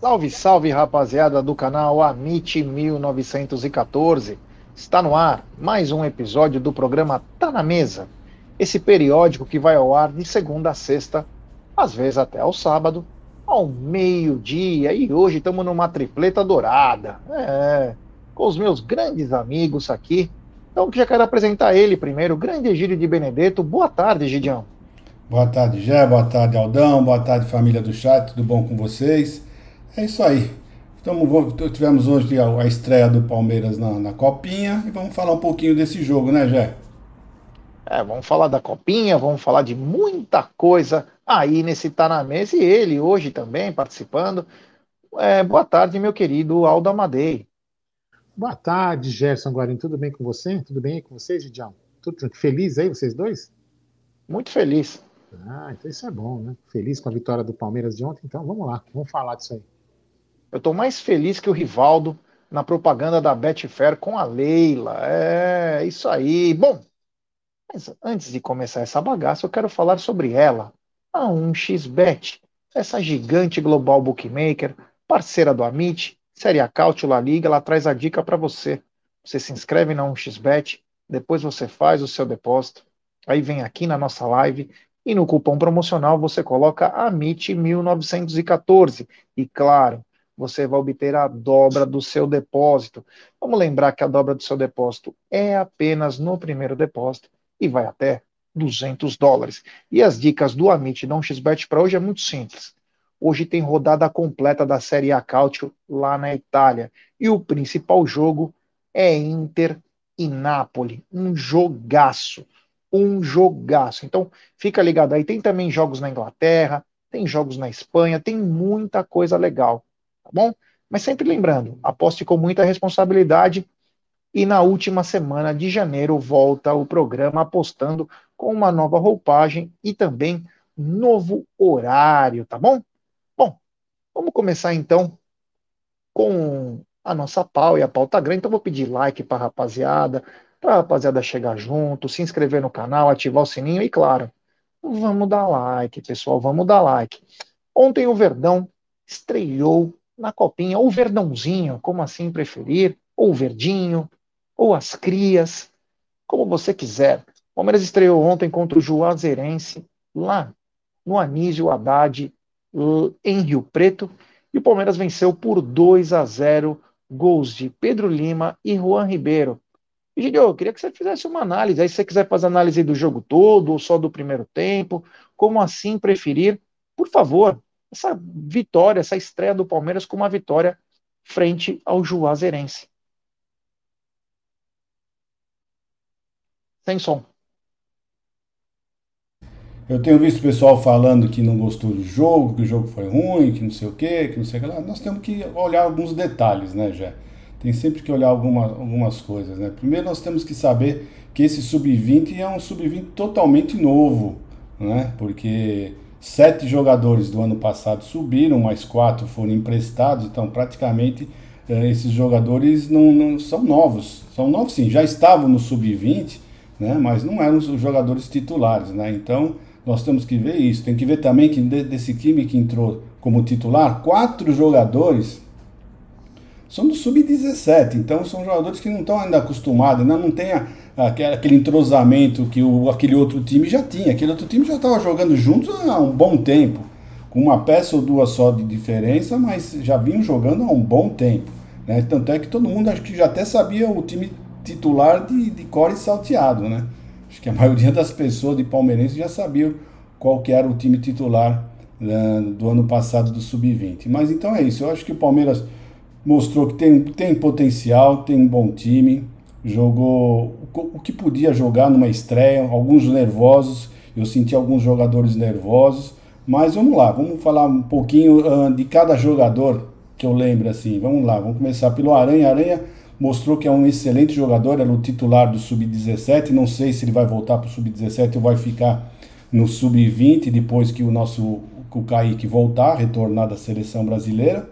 Salve, salve rapaziada do canal Amit 1914. Está no ar mais um episódio do programa Tá na Mesa. Esse periódico que vai ao ar de segunda a sexta, às vezes até ao sábado, ao meio-dia. E hoje estamos numa tripleta dourada. É, com os meus grandes amigos aqui. Então já quero apresentar ele primeiro, o grande Egídio de Benedetto. Boa tarde, Egidião. Boa tarde, Gé. Boa tarde, Aldão. Boa tarde, família do chat. Tudo bom com vocês? É isso aí. Então, tivemos hoje a, estreia do Palmeiras na, na, Copinha e vamos falar um pouquinho desse jogo, né, Jé? É, vamos falar da Copinha, vamos falar de muita coisa aí nesse Tá na Mesa e ele hoje também participando. É, boa tarde, meu querido Aldo Amadei. Boa tarde, Gerson Guarim. Tudo bem com você? Tudo bem aí com vocês, Gidião? Tudo feliz aí, vocês dois? Muito feliz. Ah, então isso é bom, né? Feliz com a vitória do Palmeiras de ontem. Então vamos lá, vamos falar disso aí. Eu estou mais feliz que o Rivaldo na propaganda da Betfair com a Leila. É, isso aí. Bom, mas antes de começar essa bagaça, eu quero falar sobre ela, a 1xBet, essa gigante global bookmaker, parceira do Amit, Série A Cautio La Liga, ela traz a dica para você. Você se inscreve na 1xBet, depois você faz o seu depósito, aí vem aqui na nossa live e no cupom promocional você coloca AMIT1914. E claro, você vai obter a dobra do seu depósito. Vamos lembrar que a dobra do seu depósito é apenas no primeiro depósito e vai até 200 dólares. E as dicas do Amit Não XBet para hoje é muito simples. Hoje tem rodada completa da Série A Calcio lá na Itália. E o principal jogo é Inter e Napoli. Um jogaço. Um jogaço. Então, fica ligado aí. Tem também jogos na Inglaterra, tem jogos na Espanha, tem muita coisa legal tá bom? Mas sempre lembrando, aposte com muita responsabilidade e na última semana de janeiro volta o programa apostando com uma nova roupagem e também novo horário, tá bom? Bom, vamos começar então com a nossa pau e a pauta grande. Então vou pedir like para rapaziada, para rapaziada chegar junto, se inscrever no canal, ativar o sininho e claro, vamos dar like, pessoal, vamos dar like. Ontem o Verdão estreou na copinha, ou verdãozinho, como assim preferir, ou verdinho, ou as crias, como você quiser. O Palmeiras estreou ontem contra o Juazeirense, lá no Anísio Haddad, em Rio Preto, e o Palmeiras venceu por 2 a 0, gols de Pedro Lima e Juan Ribeiro. Gideon, eu queria que você fizesse uma análise, aí se você quiser fazer análise do jogo todo, ou só do primeiro tempo, como assim preferir, por favor, essa vitória, essa estreia do Palmeiras com uma vitória frente ao Juazeirense. Sem som. Eu tenho visto o pessoal falando que não gostou do jogo, que o jogo foi ruim, que não sei o quê, que não sei o que lá. Nós temos que olhar alguns detalhes, né, Jé? Tem sempre que olhar alguma, algumas coisas, né? Primeiro nós temos que saber que esse sub-20 é um sub-20 totalmente novo, né? Porque Sete jogadores do ano passado subiram, mais quatro foram emprestados, então praticamente eh, esses jogadores não, não, são novos. São novos sim, já estavam no sub-20, né, mas não eram os jogadores titulares. Né? Então nós temos que ver isso. Tem que ver também que desse time que entrou como titular, quatro jogadores são do sub-17, então são jogadores que não estão ainda acostumados, ainda não tem a, aquele entrosamento que o, aquele outro time já tinha. Aquele outro time já estava jogando juntos há um bom tempo, com uma peça ou duas só de diferença, mas já vinham jogando há um bom tempo. Né? Tanto é que todo mundo acho que já até sabia o time titular de, de core salteado, né? Acho que a maioria das pessoas de palmeirense já sabia qual que era o time titular né, do ano passado do sub-20. Mas então é isso. Eu acho que o Palmeiras mostrou que tem, tem potencial, tem um bom time, jogou o que podia jogar numa estreia, alguns nervosos, eu senti alguns jogadores nervosos, mas vamos lá, vamos falar um pouquinho uh, de cada jogador que eu lembro assim. Vamos lá, vamos começar pelo Aranha. Aranha mostrou que é um excelente jogador, era o titular do sub-17, não sei se ele vai voltar para o sub-17 ou vai ficar no sub-20 depois que o nosso o Kaique voltar, retornar da seleção brasileira.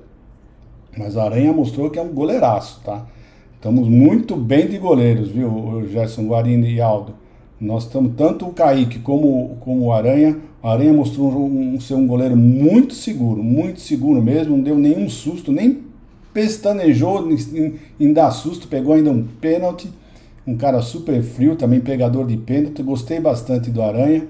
Mas a Aranha mostrou que é um goleiraço, tá? Estamos muito bem de goleiros, viu, Gerson Guarini e Aldo. Nós estamos tanto o Kaique como, como o Aranha O Aranha mostrou um, um, ser um goleiro muito seguro, muito seguro mesmo, não deu nenhum susto, nem pestanejou em, em dar susto, pegou ainda um pênalti. Um cara super frio, também pegador de pênalti. Gostei bastante do Aranha.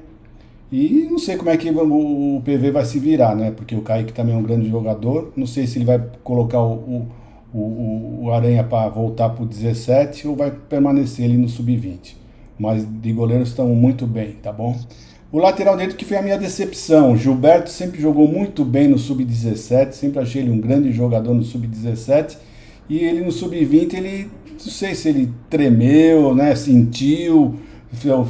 E não sei como é que o PV vai se virar, né? Porque o Kaique também é um grande jogador. Não sei se ele vai colocar o, o, o, Aranha para voltar para o 17 ou vai permanecer ali no sub-20. Mas de goleiros estão muito bem, tá bom? O lateral direito que foi a minha decepção. Gilberto sempre jogou muito bem no sub-17, sempre achei ele um grande jogador no sub-17. E ele no sub-20, ele não sei se ele tremeu, né, sentiu,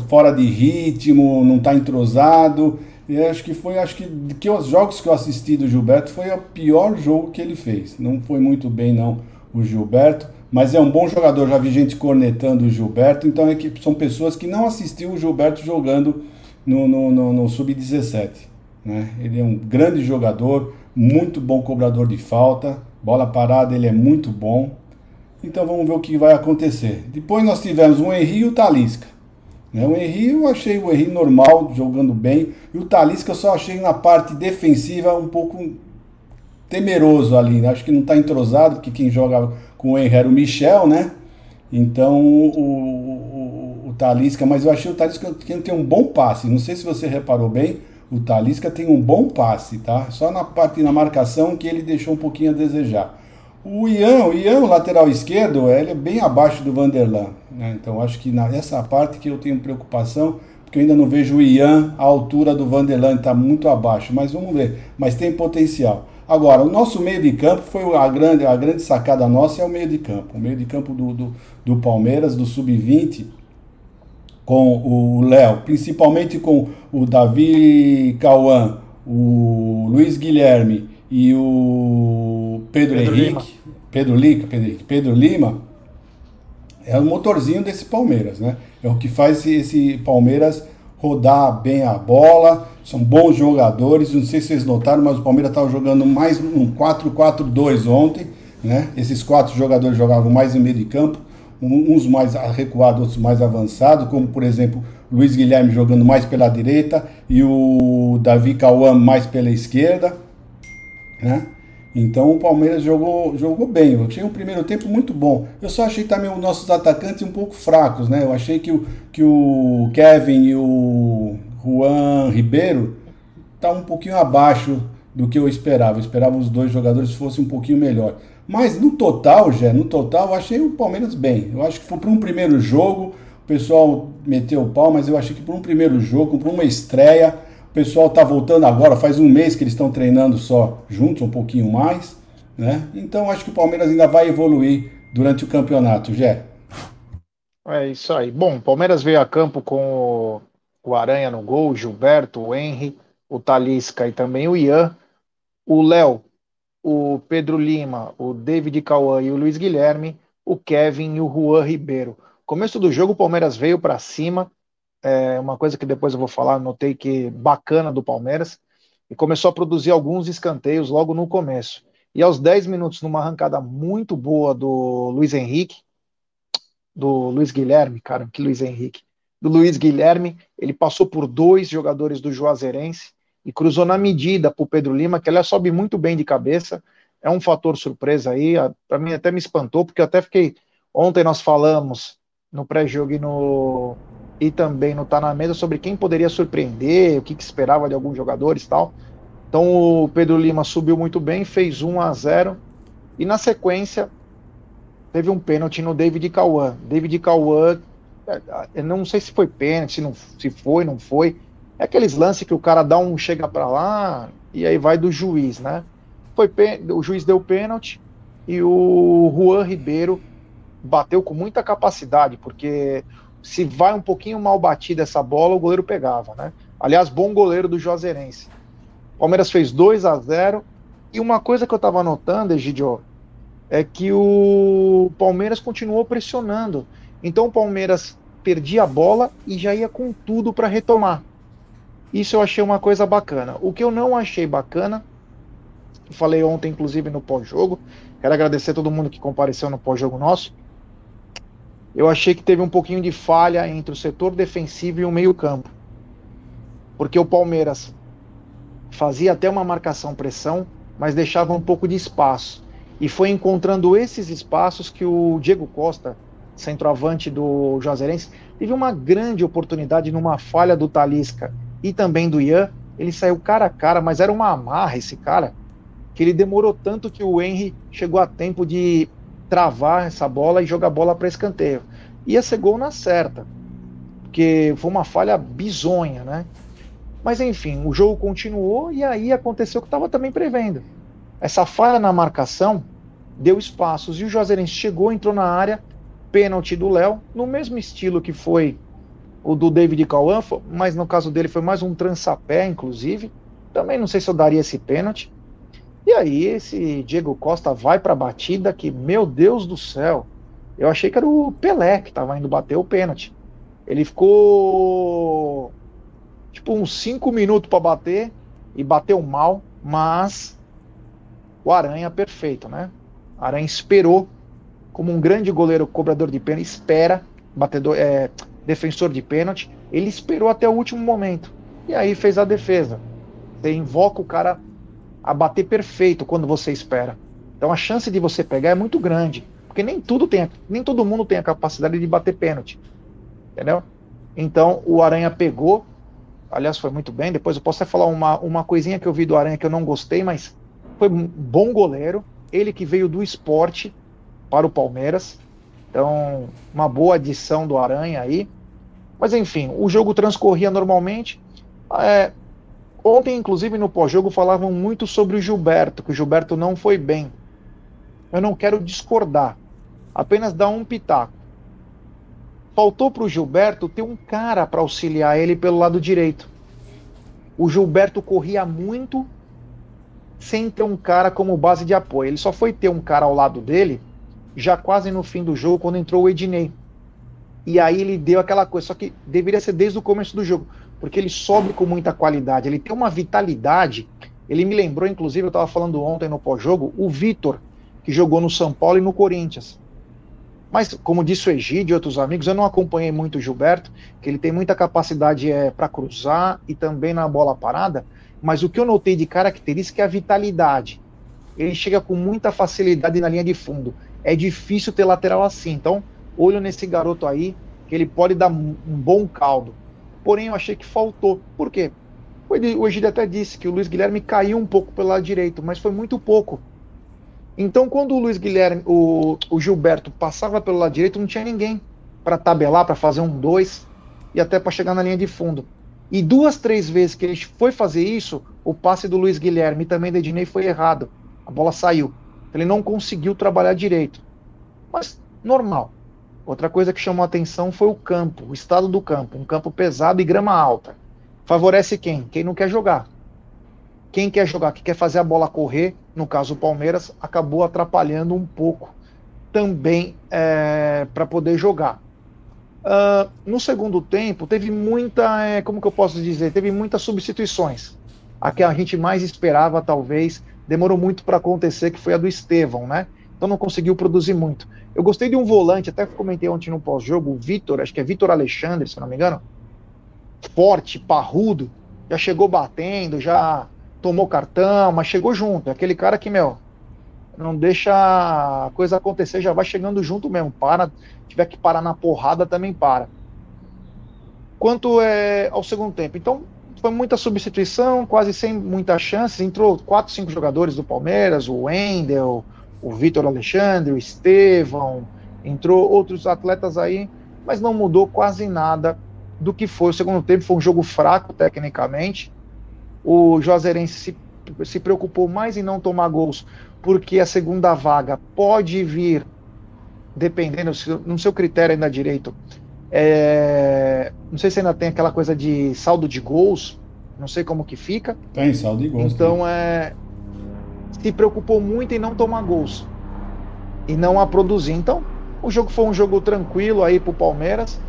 fora de ritmo, não está entrosado. E acho que foi, acho que, que os jogos que eu assisti do Gilberto foi o pior jogo que ele fez. Não foi muito bem não o Gilberto, mas é um bom jogador. Já vi gente cornetando o Gilberto, então é que são pessoas que não assistiram o Gilberto jogando no, no, no, no Sub-17. Né? Ele é um grande jogador, muito bom cobrador de falta, bola parada ele é muito bom. Então vamos ver o que vai acontecer. Depois nós tivemos o Henry e o Talisca. Né? O Henry eu achei o Henry normal, jogando bem. E o Talisca eu só achei na parte defensiva um pouco temeroso ali. Né? Acho que não está entrosado, porque quem joga com o Henry era o Michel, né? Então o, Talisca, mas eu achei o Talisca que tem um bom passe. Não sei se você reparou bem, o Talisca tem um bom passe, tá? Só na parte na marcação que ele deixou um pouquinho a desejar. O Ian, o Ian, lateral esquerdo, ele é bem abaixo do Vanderlan. Né? Então acho que nessa parte que eu tenho preocupação, porque eu ainda não vejo o Ian à altura do Vanderlan, está muito abaixo. Mas vamos ver. Mas tem potencial. Agora, o nosso meio de campo foi a grande, a grande sacada nossa é o meio de campo. O meio de campo do, do, do Palmeiras, do Sub-20 com o Léo, principalmente com o Davi Cauã, o Luiz Guilherme e o Pedro, Pedro Henrique, Lima. Pedro, Lica, Pedro, Pedro Lima, é o motorzinho desse Palmeiras, né? É o que faz esse, Palmeiras rodar bem a bola, são bons jogadores, não sei se vocês notaram, mas o Palmeiras estava jogando mais um 4-4-2 ontem, né? Esses quatro jogadores jogavam mais em meio de campo, uns mais recuados, outros mais avançados, como por exemplo Luiz Guilherme jogando mais pela direita e o Davi Cauã mais pela esquerda, né? Então o Palmeiras jogou, jogou bem. Eu achei um primeiro tempo muito bom. Eu só achei também os nossos atacantes um pouco fracos, né? Eu achei que o, que o Kevin e o Juan Ribeiro tá um pouquinho abaixo do que eu esperava. Eu esperava os dois jogadores fossem um pouquinho melhor. Mas no total, já, no total, eu achei o Palmeiras bem. Eu acho que foi para um primeiro jogo, o pessoal meteu o pau, mas eu achei que para um primeiro jogo, para uma estreia, pessoal está voltando agora, faz um mês que eles estão treinando só juntos, um pouquinho mais, né? Então acho que o Palmeiras ainda vai evoluir durante o campeonato, Jé. É isso aí. Bom, o Palmeiras veio a campo com o Aranha no gol, o Gilberto, o Henry, o Talisca e também o Ian. O Léo o Pedro Lima, o David Cauã e o Luiz Guilherme, o Kevin e o Juan Ribeiro. Começo do jogo, o Palmeiras veio para cima, é uma coisa que depois eu vou falar, notei que bacana do Palmeiras, e começou a produzir alguns escanteios logo no começo. E aos 10 minutos, numa arrancada muito boa do Luiz Henrique, do Luiz Guilherme, cara, que Luiz Henrique, do Luiz Guilherme, ele passou por dois jogadores do Juazeirense, e cruzou na medida para o Pedro Lima, que ela sobe muito bem de cabeça. É um fator surpresa aí. Para mim até me espantou, porque eu até fiquei. Ontem nós falamos no pré-jogo e, no... e também no Tá na Mesa sobre quem poderia surpreender, o que, que esperava de alguns jogadores e tal. Então o Pedro Lima subiu muito bem, fez 1 a 0 e na sequência teve um pênalti no David Cauã. David Cauã, eu não sei se foi pênalti, se, não, se foi, não foi é aqueles lances que o cara dá um chega para lá e aí vai do juiz, né? Foi o juiz deu pênalti e o Juan Ribeiro bateu com muita capacidade, porque se vai um pouquinho mal batida essa bola, o goleiro pegava, né? Aliás, bom goleiro do Juazeirense. Palmeiras fez 2 a 0 e uma coisa que eu tava notando, Egidio, é que o Palmeiras continuou pressionando. Então o Palmeiras perdia a bola e já ia com tudo para retomar. Isso eu achei uma coisa bacana. O que eu não achei bacana, falei ontem, inclusive, no pós-jogo, quero agradecer a todo mundo que compareceu no pós-jogo nosso. Eu achei que teve um pouquinho de falha entre o setor defensivo e o meio-campo. porque o Palmeiras fazia até uma marcação pressão, mas deixava um pouco de espaço. E foi encontrando esses espaços que o Diego Costa, centroavante do Juazeirense, teve uma grande oportunidade numa falha do Talisca e também do Ian. Ele saiu cara a cara, mas era uma amarra esse cara, que ele demorou tanto que o Henry chegou a tempo de travar essa bola e jogar a bola para escanteio. Ia ser gol na certa, porque foi uma falha bizonha, né? Mas enfim, o jogo continuou e aí aconteceu o que estava também prevendo. Essa falha na marcação deu espaços e o Juazeirense chegou, entrou na área, pênalti do Léo, no mesmo estilo que foi o do David Cauã, mas no caso dele foi mais um trançapé, inclusive. Também não sei se eu daria esse pênalti. E aí esse Diego Costa vai para a batida que, meu Deus do céu, eu achei que era o Pelé que estava indo bater o pênalti. Ele ficou tipo uns 5 minutos para bater e bateu mal, mas o Aranha perfeito, né? O Aranha esperou como um grande goleiro cobrador de pênalti, espera, batedor, é, defensor de pênalti, ele esperou até o último momento. E aí fez a defesa. Você invoca o cara a bater perfeito quando você espera. Então a chance de você pegar é muito grande. Porque nem tudo tem, nem todo mundo tem a capacidade de bater pênalti. Entendeu? Então o Aranha pegou. Aliás, foi muito bem. Depois eu posso até falar uma, uma coisinha que eu vi do Aranha que eu não gostei, mas foi um bom goleiro. Ele que veio do esporte para o Palmeiras. Então, uma boa adição do Aranha aí. Mas enfim, o jogo transcorria normalmente. É, ontem, inclusive, no pós-jogo falavam muito sobre o Gilberto, que o Gilberto não foi bem. Eu não quero discordar, apenas dar um pitaco. Faltou para o Gilberto ter um cara para auxiliar ele pelo lado direito. O Gilberto corria muito sem ter um cara como base de apoio. Ele só foi ter um cara ao lado dele já quase no fim do jogo, quando entrou o Ednei. E aí ele deu aquela coisa, só que deveria ser desde o começo do jogo, porque ele sobe com muita qualidade, ele tem uma vitalidade. Ele me lembrou, inclusive, eu estava falando ontem no pós-jogo, o Vitor, que jogou no São Paulo e no Corinthians. Mas, como disse o Egídio e outros amigos, eu não acompanhei muito o Gilberto, que ele tem muita capacidade é, para cruzar e também na bola parada, mas o que eu notei de característica é a vitalidade. Ele chega com muita facilidade na linha de fundo. É difícil ter lateral assim. Então, olho nesse garoto aí, que ele pode dar um bom caldo. Porém, eu achei que faltou. Por quê? O Egídio até disse que o Luiz Guilherme caiu um pouco pelo lado direito, mas foi muito pouco. Então, quando o Luiz Guilherme, o, o Gilberto passava pelo lado direito, não tinha ninguém para tabelar, para fazer um dois e até para chegar na linha de fundo. E duas, três vezes que ele foi fazer isso, o passe do Luiz Guilherme e também da Ednei foi errado. A bola saiu. Ele não conseguiu trabalhar direito. Mas normal. Outra coisa que chamou atenção foi o campo, o estado do campo, um campo pesado e grama alta. Favorece quem? Quem não quer jogar. Quem quer jogar, que quer fazer a bola correr, no caso o Palmeiras, acabou atrapalhando um pouco também é, para poder jogar. Uh, no segundo tempo, teve muita, é, como que eu posso dizer, teve muitas substituições. A que a gente mais esperava, talvez, demorou muito para acontecer, que foi a do Estevão, né? Então não conseguiu produzir muito. Eu gostei de um volante, até comentei ontem no pós-jogo, o Vitor, acho que é Vitor Alexandre, se não me engano. Forte, parrudo, já chegou batendo, já tomou cartão, mas chegou junto. É aquele cara que, meu, não deixa a coisa acontecer, já vai chegando junto mesmo. Para, tiver que parar na porrada, também para. Quanto é, ao segundo tempo, então foi muita substituição, quase sem muitas chances. Entrou quatro, cinco jogadores do Palmeiras, o Wendel, o Vitor Alexandre, o Estevão, entrou outros atletas aí, mas não mudou quase nada do que foi. O segundo tempo foi um jogo fraco tecnicamente. O Juazeirense se, se preocupou mais em não tomar gols, porque a segunda vaga pode vir, dependendo, no seu critério ainda direito, é, não sei se ainda tem aquela coisa de saldo de gols, não sei como que fica. Tem saldo de gols. Então é se preocupou muito em não tomar gols e não a produzir. Então, o jogo foi um jogo tranquilo aí para o Palmeiras.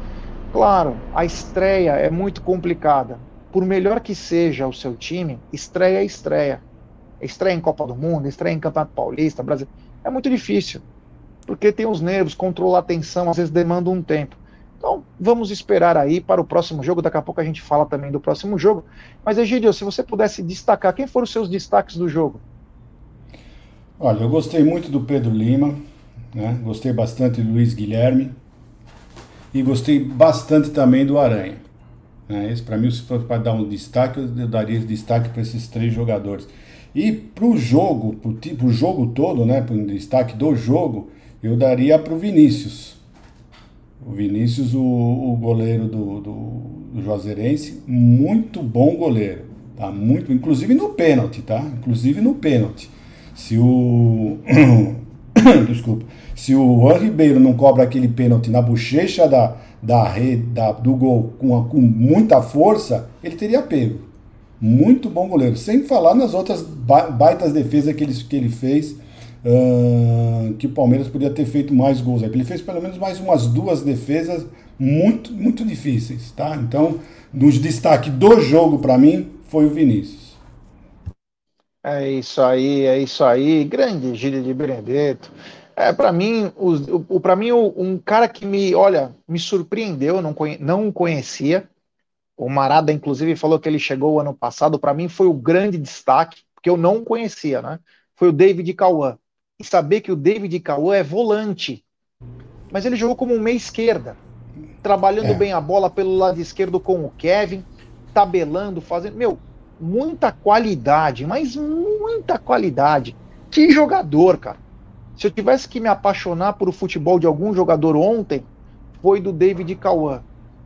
Claro, a estreia é muito complicada. Por melhor que seja o seu time, estreia é estreia. Estreia em Copa do Mundo, estreia em Campeonato Paulista, Brasil. É muito difícil. Porque tem os nervos, controlar a tensão, às vezes demanda um tempo. Então, Vamos esperar aí para o próximo jogo. Daqui a pouco a gente fala também do próximo jogo. Mas, Egidio, se você pudesse destacar, quem foram os seus destaques do jogo? Olha, eu gostei muito do Pedro Lima, né? gostei bastante do Luiz Guilherme e gostei bastante também do Aranha. Né? Para mim, se for para dar um destaque, eu daria destaque para esses três jogadores. E para o jogo, para o jogo todo, né, para o destaque do jogo, eu daria para o Vinícius. O Vinícius, o, o goleiro do, do, do Juazeirense, muito bom goleiro. Tá? Muito, inclusive no pênalti, tá? Inclusive no pênalti. Se o. Desculpa. Se o Juan Ribeiro não cobra aquele pênalti na bochecha da, da rede, da, do gol com, com muita força, ele teria pego. Muito bom goleiro. Sem falar nas outras baitas defesas que ele, que ele fez uh, que o Palmeiras podia ter feito mais gols. Ele fez pelo menos mais umas duas defesas muito, muito difíceis, tá? Então, dos destaque do jogo para mim foi o Vinícius. É isso aí, é isso aí. Grande Gíria de Benedetto. É, para mim, o, o para mim um cara que me, olha, me surpreendeu, não, conhe, não conhecia. O Marada, inclusive, falou que ele chegou ano passado. Para mim, foi o grande destaque, porque eu não conhecia, né? Foi o David Cauã e saber que o David Cauã é volante. Mas ele jogou como um meia esquerda, trabalhando é. bem a bola pelo lado esquerdo com o Kevin, tabelando, fazendo. Meu, muita qualidade, mas muita qualidade. Que jogador, cara. Se eu tivesse que me apaixonar por o futebol de algum jogador ontem, foi do David Cauã.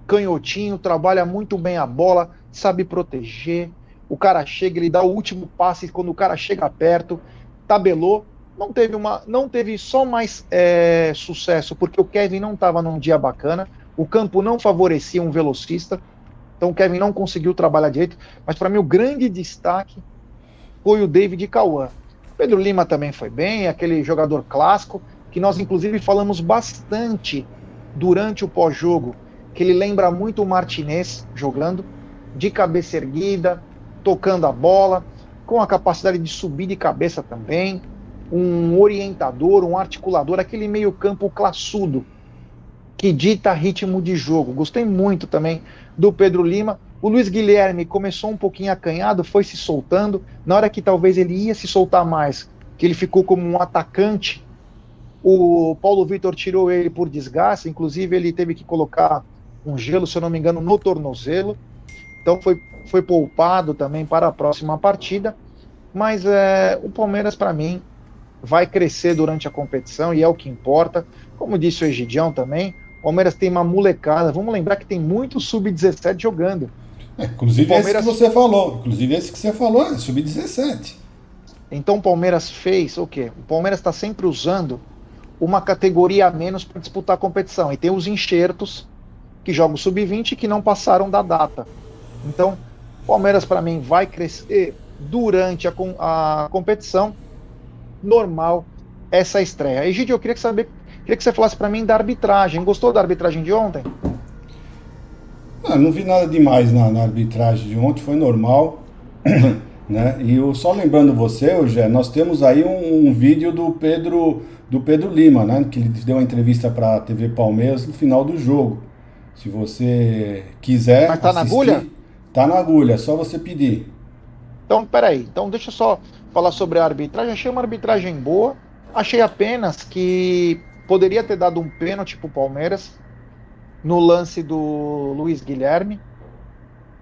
Canhotinho, trabalha muito bem a bola, sabe proteger. O cara chega, ele dá o último passe quando o cara chega perto, tabelou não teve uma, não teve só mais é, sucesso porque o Kevin não estava num dia bacana, o campo não favorecia um velocista, então o Kevin não conseguiu trabalhar direito. Mas para mim o grande destaque foi o David Cauã. Pedro Lima também foi bem, aquele jogador clássico que nós inclusive falamos bastante durante o pós-jogo, que ele lembra muito o Martinez jogando de cabeça erguida, tocando a bola, com a capacidade de subir de cabeça também um orientador, um articulador, aquele meio-campo classudo que dita ritmo de jogo. Gostei muito também do Pedro Lima. O Luiz Guilherme começou um pouquinho acanhado, foi se soltando. Na hora que talvez ele ia se soltar mais, que ele ficou como um atacante, o Paulo Vitor tirou ele por desgaste. Inclusive, ele teve que colocar um gelo, se eu não me engano, no tornozelo. Então, foi, foi poupado também para a próxima partida. Mas é, o Palmeiras, para mim, vai crescer durante a competição e é o que importa. Como disse o Egidião também, o Palmeiras tem uma molecada. Vamos lembrar que tem muito sub-17 jogando. É, inclusive Palmeiras... esse que você falou. Inclusive esse que você falou é sub-17. Então o Palmeiras fez o quê? O Palmeiras está sempre usando uma categoria a menos para disputar a competição. E tem os enxertos que jogam sub-20 que não passaram da data. Então, o Palmeiras, para mim, vai crescer durante a, a competição normal essa estreia. Egidio, eu queria que, saber, queria que você falasse para mim da arbitragem. Gostou da arbitragem de ontem? Não, ah, não vi nada demais na, na arbitragem de ontem, foi normal. né? E eu, só lembrando você, Eugé, nós temos aí um, um, vídeo do Pedro do Pedro Lima, né? Que ele deu uma entrevista para a TV Palmeiras no final do jogo. Se você quiser. Mas tá assistir, na agulha? Tá na agulha, é só você pedir. Então, peraí. Então, deixa eu só falar sobre a arbitragem. Achei uma arbitragem boa. Achei apenas que poderia ter dado um pênalti pro Palmeiras no lance do Luiz Guilherme.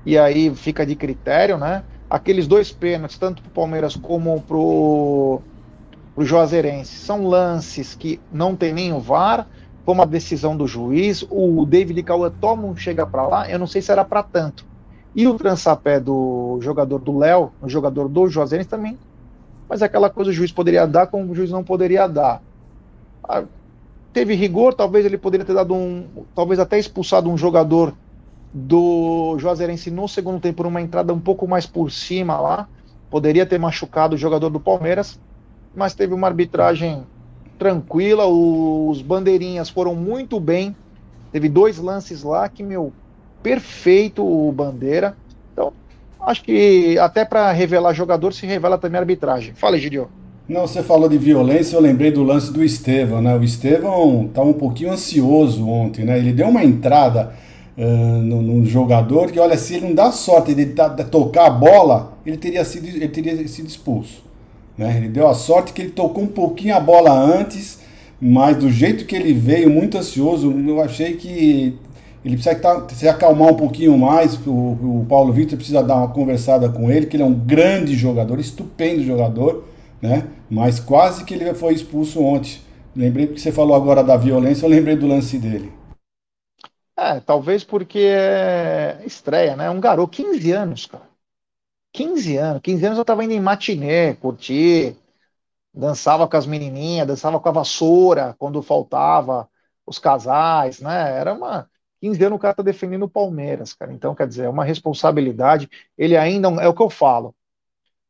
E aí fica de critério, né? Aqueles dois pênaltis, tanto pro Palmeiras como pro, pro Juazeirense, são lances que não tem nem o VAR. Foi uma decisão do juiz. O David Cauã toma um chega para lá. Eu não sei se era para tanto. E o trançapé do jogador do Léo, o jogador do Juazeirense também mas aquela coisa o juiz poderia dar como o juiz não poderia dar. Teve rigor, talvez ele poderia ter dado um, talvez até expulsado um jogador do Juazeirense no segundo tempo por uma entrada um pouco mais por cima lá, poderia ter machucado o jogador do Palmeiras, mas teve uma arbitragem tranquila, os bandeirinhas foram muito bem, teve dois lances lá que, meu, perfeito o Bandeira, então Acho que até para revelar jogador se revela também a arbitragem. Fala, Gidio. Não, você falou de violência, eu lembrei do lance do Estevão, né? O Estevão estava um pouquinho ansioso ontem, né? Ele deu uma entrada uh, no, jogador que, olha, se ele não dá sorte de, de, de, tocar a bola, ele teria sido, ele teria sido expulso. Né? Ele deu a sorte que ele tocou um pouquinho a bola antes, mas do jeito que ele veio, muito ansioso, eu achei que ele precisa tá, se acalmar um pouquinho mais. O, o Paulo Vitor precisa dar uma conversada com ele, que ele é um grande jogador, estupendo jogador, né? Mas quase que ele foi expulso ontem. Lembrei que você falou agora da violência, eu lembrei do lance dele. É, talvez porque é estreia, né? Um garoto, 15 anos, cara. 15 anos. 15 anos eu tava indo em matinê, curtir, dançava com as menininhas, dançava com a vassoura quando faltava os casais, né? Era uma 15 anos o cara tá defendendo o Palmeiras, cara. Então, quer dizer, é uma responsabilidade. Ele ainda é o que eu falo.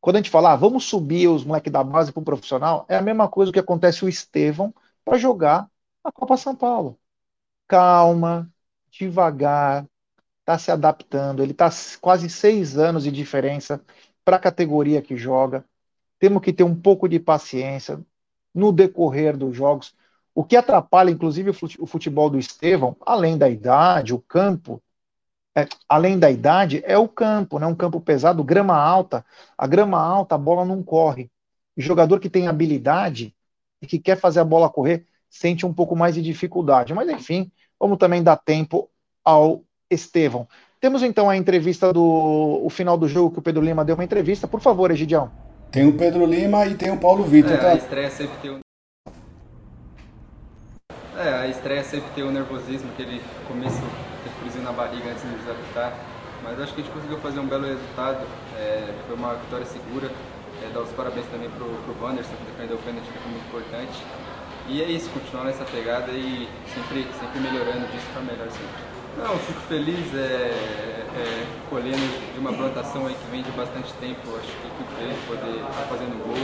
Quando a gente fala, ah, vamos subir os moleques da base para o profissional, é a mesma coisa que acontece o Estevão para jogar a Copa São Paulo. Calma, devagar, está se adaptando. Ele está quase seis anos de diferença para a categoria que joga. Temos que ter um pouco de paciência no decorrer dos jogos. O que atrapalha, inclusive, o futebol do Estevão, além da idade, o campo, é, além da idade, é o campo, né? Um campo pesado, grama alta. A grama alta, a bola não corre. O jogador que tem habilidade e que quer fazer a bola correr sente um pouco mais de dificuldade. Mas enfim, vamos também dar tempo ao Estevão. Temos então a entrevista do o final do jogo que o Pedro Lima deu uma entrevista. Por favor, Egidião. Tem o Pedro Lima e tem o Paulo Vitor. É, tá? A estreia sempre tem um é, a estreia sempre tem o nervosismo, aquele começo, aquele friozinho na barriga antes de nos adaptar. Mas acho que a gente conseguiu fazer um belo resultado. É, foi uma vitória segura. É, dar os parabéns também pro, pro Wanderson, que defendeu o pênalti, que foi muito importante. E é isso, continuar nessa pegada e sempre, sempre melhorando disso para melhor sempre. Não, fico feliz é, é, colhendo de uma plantação aí que vem de bastante tempo. Acho que fico feliz de poder estar fazendo gol,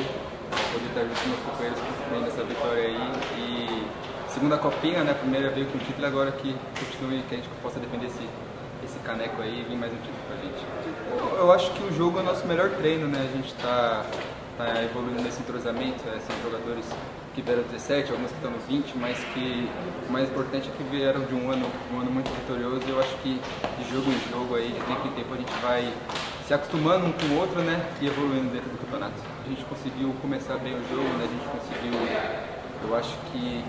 poder estar junto com meus companheiros construindo essa vitória aí. E segunda copinha, né? Primeira veio com o título, agora que continue, que a gente possa defender esse, esse caneco aí e vir mais um título pra gente. Eu, eu acho que o jogo é o nosso melhor treino, né? A gente tá, tá evoluindo nesse entrosamento, é, são jogadores que vieram 17, alguns que estão no 20, mas que o mais importante é que vieram de um ano, um ano muito vitorioso e eu acho que de jogo em jogo aí, de tempo em tempo a gente vai se acostumando um com o outro, né? E evoluindo dentro do campeonato. A gente conseguiu começar bem o jogo, né? A gente conseguiu, eu acho que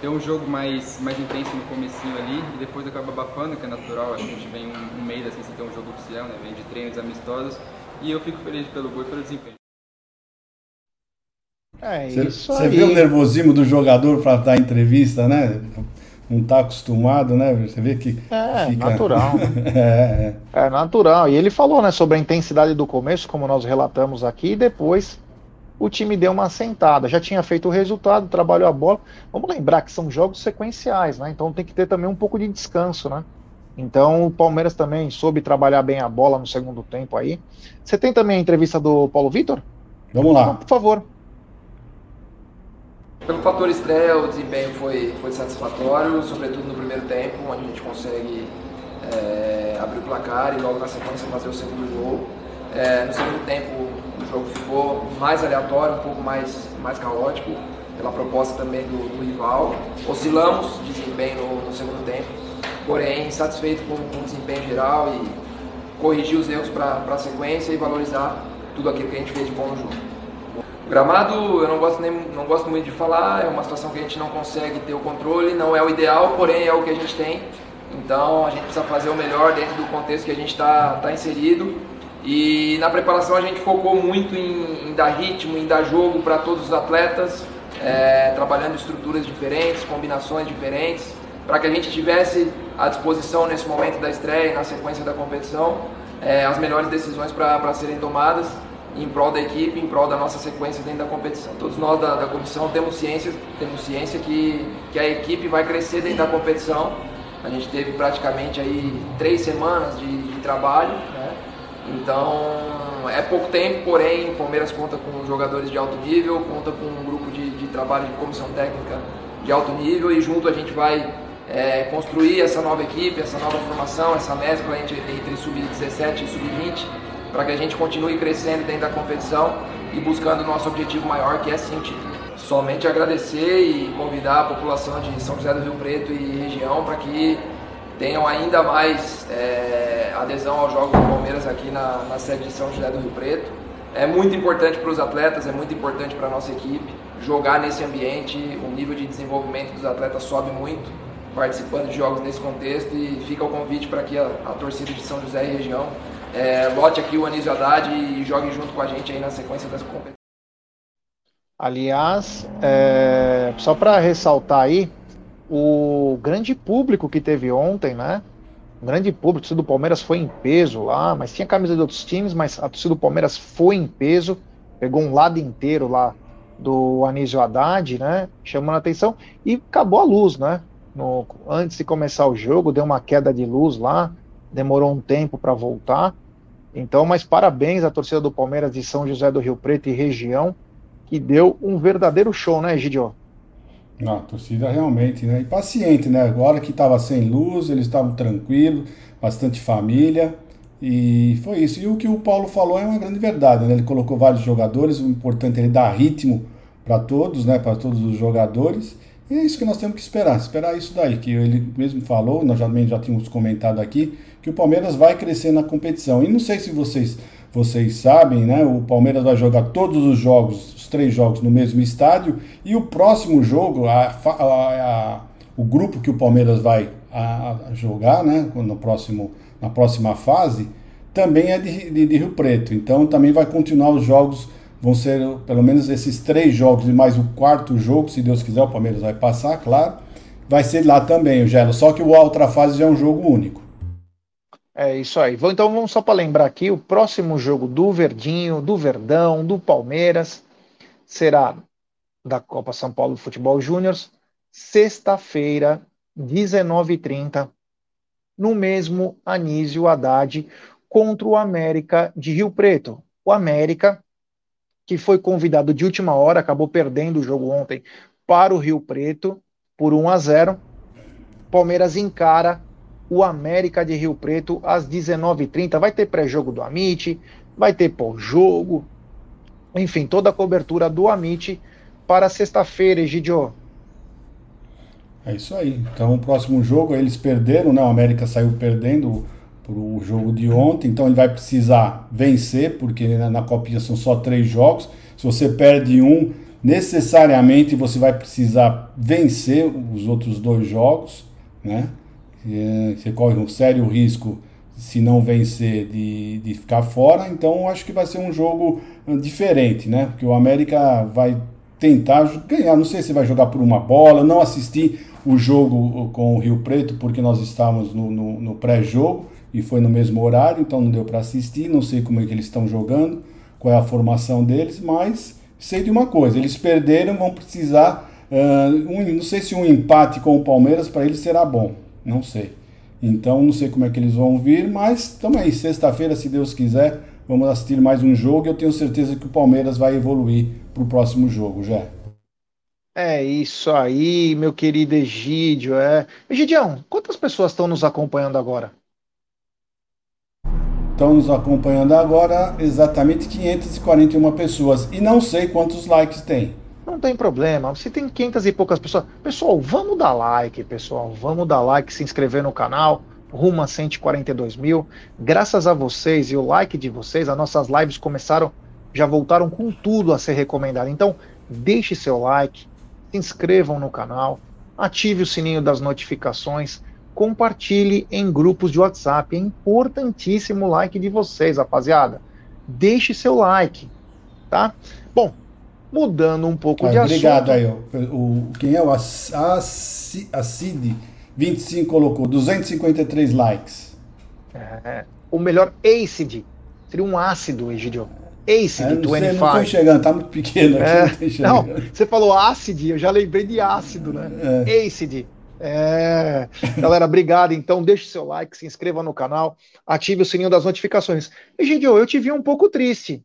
ter um jogo mais, mais intenso no comecinho ali e depois acaba abafando, que é natural, acho que a gente vem um, um mês assim sem ter um jogo oficial, né? Vem de treinos amistosos e eu fico feliz pelo gol e pelo desempenho. É isso Você vê o nervosismo do jogador para dar entrevista, né? Não está acostumado, né? Você vê que. É, fica... natural. é, é. é natural. E ele falou, né, sobre a intensidade do começo, como nós relatamos aqui, e depois o time deu uma assentada. Já tinha feito o resultado, trabalhou a bola. Vamos lembrar que são jogos sequenciais, né? Então tem que ter também um pouco de descanso, né? Então o Palmeiras também soube trabalhar bem a bola no segundo tempo aí. Você tem também a entrevista do Paulo Vitor? Vamos lá. Então, por favor. Pelo fator estreia, o desempenho foi, foi satisfatório, sobretudo no primeiro tempo, onde a gente consegue é, abrir o placar e logo na sequência fazer o segundo gol. É, no segundo tempo, jogo ficou mais aleatório, um pouco mais, mais caótico, pela proposta também do, do rival. Oscilamos de desempenho no, no, segundo tempo, porém satisfeito com, com o desempenho geral e corrigir os erros para a sequência e valorizar tudo aquilo que a gente fez de bom no jogo. O gramado, eu não gosto, nem, não gosto muito de falar, é uma situação que a gente não consegue ter o controle, não é o ideal, porém é o que a gente tem. Então a gente precisa fazer o melhor dentro do contexto que a gente está tá inserido e na preparação a gente focou muito em, em dar ritmo, em dar jogo para todos os atletas, é, trabalhando estruturas diferentes, combinações diferentes, para que a gente tivesse à disposição nesse momento da estreia, na sequência da competição, é, as melhores decisões para serem tomadas em prol da equipe, em prol da nossa sequência dentro da competição. Todos nós da, da comissão temos ciência, temos ciência que, que a equipe vai crescer dentro da competição. A gente teve praticamente aí três semanas de, de trabalho? Então é pouco tempo, porém o Palmeiras conta com jogadores de alto nível, conta com um grupo de, de trabalho de comissão técnica de alto nível e junto a gente vai é, construir essa nova equipe, essa nova formação, essa mescla entre, entre sub-17 e sub-20 para que a gente continue crescendo dentro da competição e buscando o nosso objetivo maior, que é sim título. Somente agradecer e convidar a população de São José do Rio Preto e região para que tenham ainda mais é, adesão aos Jogos do Palmeiras aqui na, na sede de São José do Rio Preto. É muito importante para os atletas, é muito importante para a nossa equipe jogar nesse ambiente, o nível de desenvolvimento dos atletas sobe muito participando de jogos nesse contexto e fica o convite para que a, a, torcida de São José e região é, lote aqui o Anísio Haddad e jogue junto com a gente aí na sequência das competições. Aliás, é, só para ressaltar aí, o grande público que teve ontem, né? O grande público, a torcida do Palmeiras foi em peso lá, mas tinha camisa de outros times, mas a torcida do Palmeiras foi em peso, pegou um lado inteiro lá do Anísio Haddad, né? Chamando a atenção, e acabou a luz, né? No, antes de começar o jogo, deu uma queda de luz lá, demorou um tempo para voltar. Então, mas parabéns à torcida do Palmeiras de São José do Rio Preto e região, que deu um verdadeiro show, né, Gidio? A torcida realmente, né? E paciente, né? Agora que estava sem luz, eles estavam tranquilos, bastante família. E foi isso. E o que o Paulo falou é uma grande verdade, né? Ele colocou vários jogadores, o importante é ele dar ritmo para todos, né? Para todos os jogadores. E é isso que nós temos que esperar, esperar isso daí, que ele mesmo falou, nós já, já tínhamos comentado aqui, que o Palmeiras vai crescer na competição. E não sei se vocês, vocês sabem, né? O Palmeiras vai jogar todos os jogos, os três jogos no mesmo estádio, e o próximo jogo, a, a, a, o grupo que o Palmeiras vai jogar, né? No próximo, na próxima fase, também é de, de, de Rio Preto. Então também vai continuar os jogos Vão ser pelo menos esses três jogos e mais o quarto jogo, se Deus quiser, o Palmeiras vai passar, claro. Vai ser lá também o Gelo, só que o outra fase já é um jogo único. É isso aí. Então vamos só para lembrar aqui, o próximo jogo do Verdinho, do Verdão, do Palmeiras será da Copa São Paulo Futebol Júnior, sexta-feira, 19h30, no mesmo Anísio Haddad contra o América de Rio Preto. O América que foi convidado de última hora, acabou perdendo o jogo ontem para o Rio Preto por 1 a 0. Palmeiras encara o América de Rio Preto às 19h30. Vai ter pré-jogo do Amit, vai ter pós-jogo, enfim, toda a cobertura do Amit para sexta-feira, Egidio. É isso aí. Então, o próximo jogo, eles perderam, né? O América saiu perdendo o jogo de ontem, então ele vai precisar vencer, porque na Copinha são só três jogos. Se você perde um, necessariamente você vai precisar vencer os outros dois jogos, né? Você corre um sério risco, se não vencer, de, de ficar fora. Então, acho que vai ser um jogo ah, diferente, né? Porque o América vai tentar ganhar. Não sei se vai jogar por uma bola. Não assisti o jogo com o Rio Preto, porque nós estávamos no, no, no pré-jogo e foi no mesmo horário, então não deu para assistir, não sei como é que eles estão jogando, qual é a formação deles, mas sei de uma coisa, eles perderam, vão precisar, uh, um, não sei se um empate com o Palmeiras para eles será bom, não sei. Então não sei como é que eles vão vir, mas aí, sexta-feira, se Deus quiser, vamos assistir mais um jogo e eu tenho certeza que o Palmeiras vai evoluir para o próximo jogo, já. É isso aí, meu querido Egídio. É... Egidião, quantas pessoas estão nos acompanhando agora? Estão nos acompanhando agora exatamente 541 pessoas e não sei quantos likes tem. Não tem problema, se tem 500 e poucas pessoas. Pessoal, vamos dar like, pessoal. Vamos dar like, se inscrever no canal. Rumo a 142 mil. Graças a vocês e o like de vocês, as nossas lives começaram, já voltaram com tudo a ser recomendado. Então, deixe seu like, se inscrevam no canal, ative o sininho das notificações compartilhe em grupos de WhatsApp. É importantíssimo o like de vocês, rapaziada. Deixe seu like, tá? Bom, mudando um pouco ah, de obrigado assunto. Obrigado aí, o, quem é o Acid 25 colocou 253 likes. É, o melhor ACID seria um ácido, Egidio. ACID é, não 25. Sei, não tô enxergando, tá muito pequeno aqui. É, não, não, você falou ácido, eu já lembrei de ácido, né? É. ACID é, galera, obrigado. Então, deixe seu like, se inscreva no canal, ative o sininho das notificações. Egidio, eu te vi um pouco triste.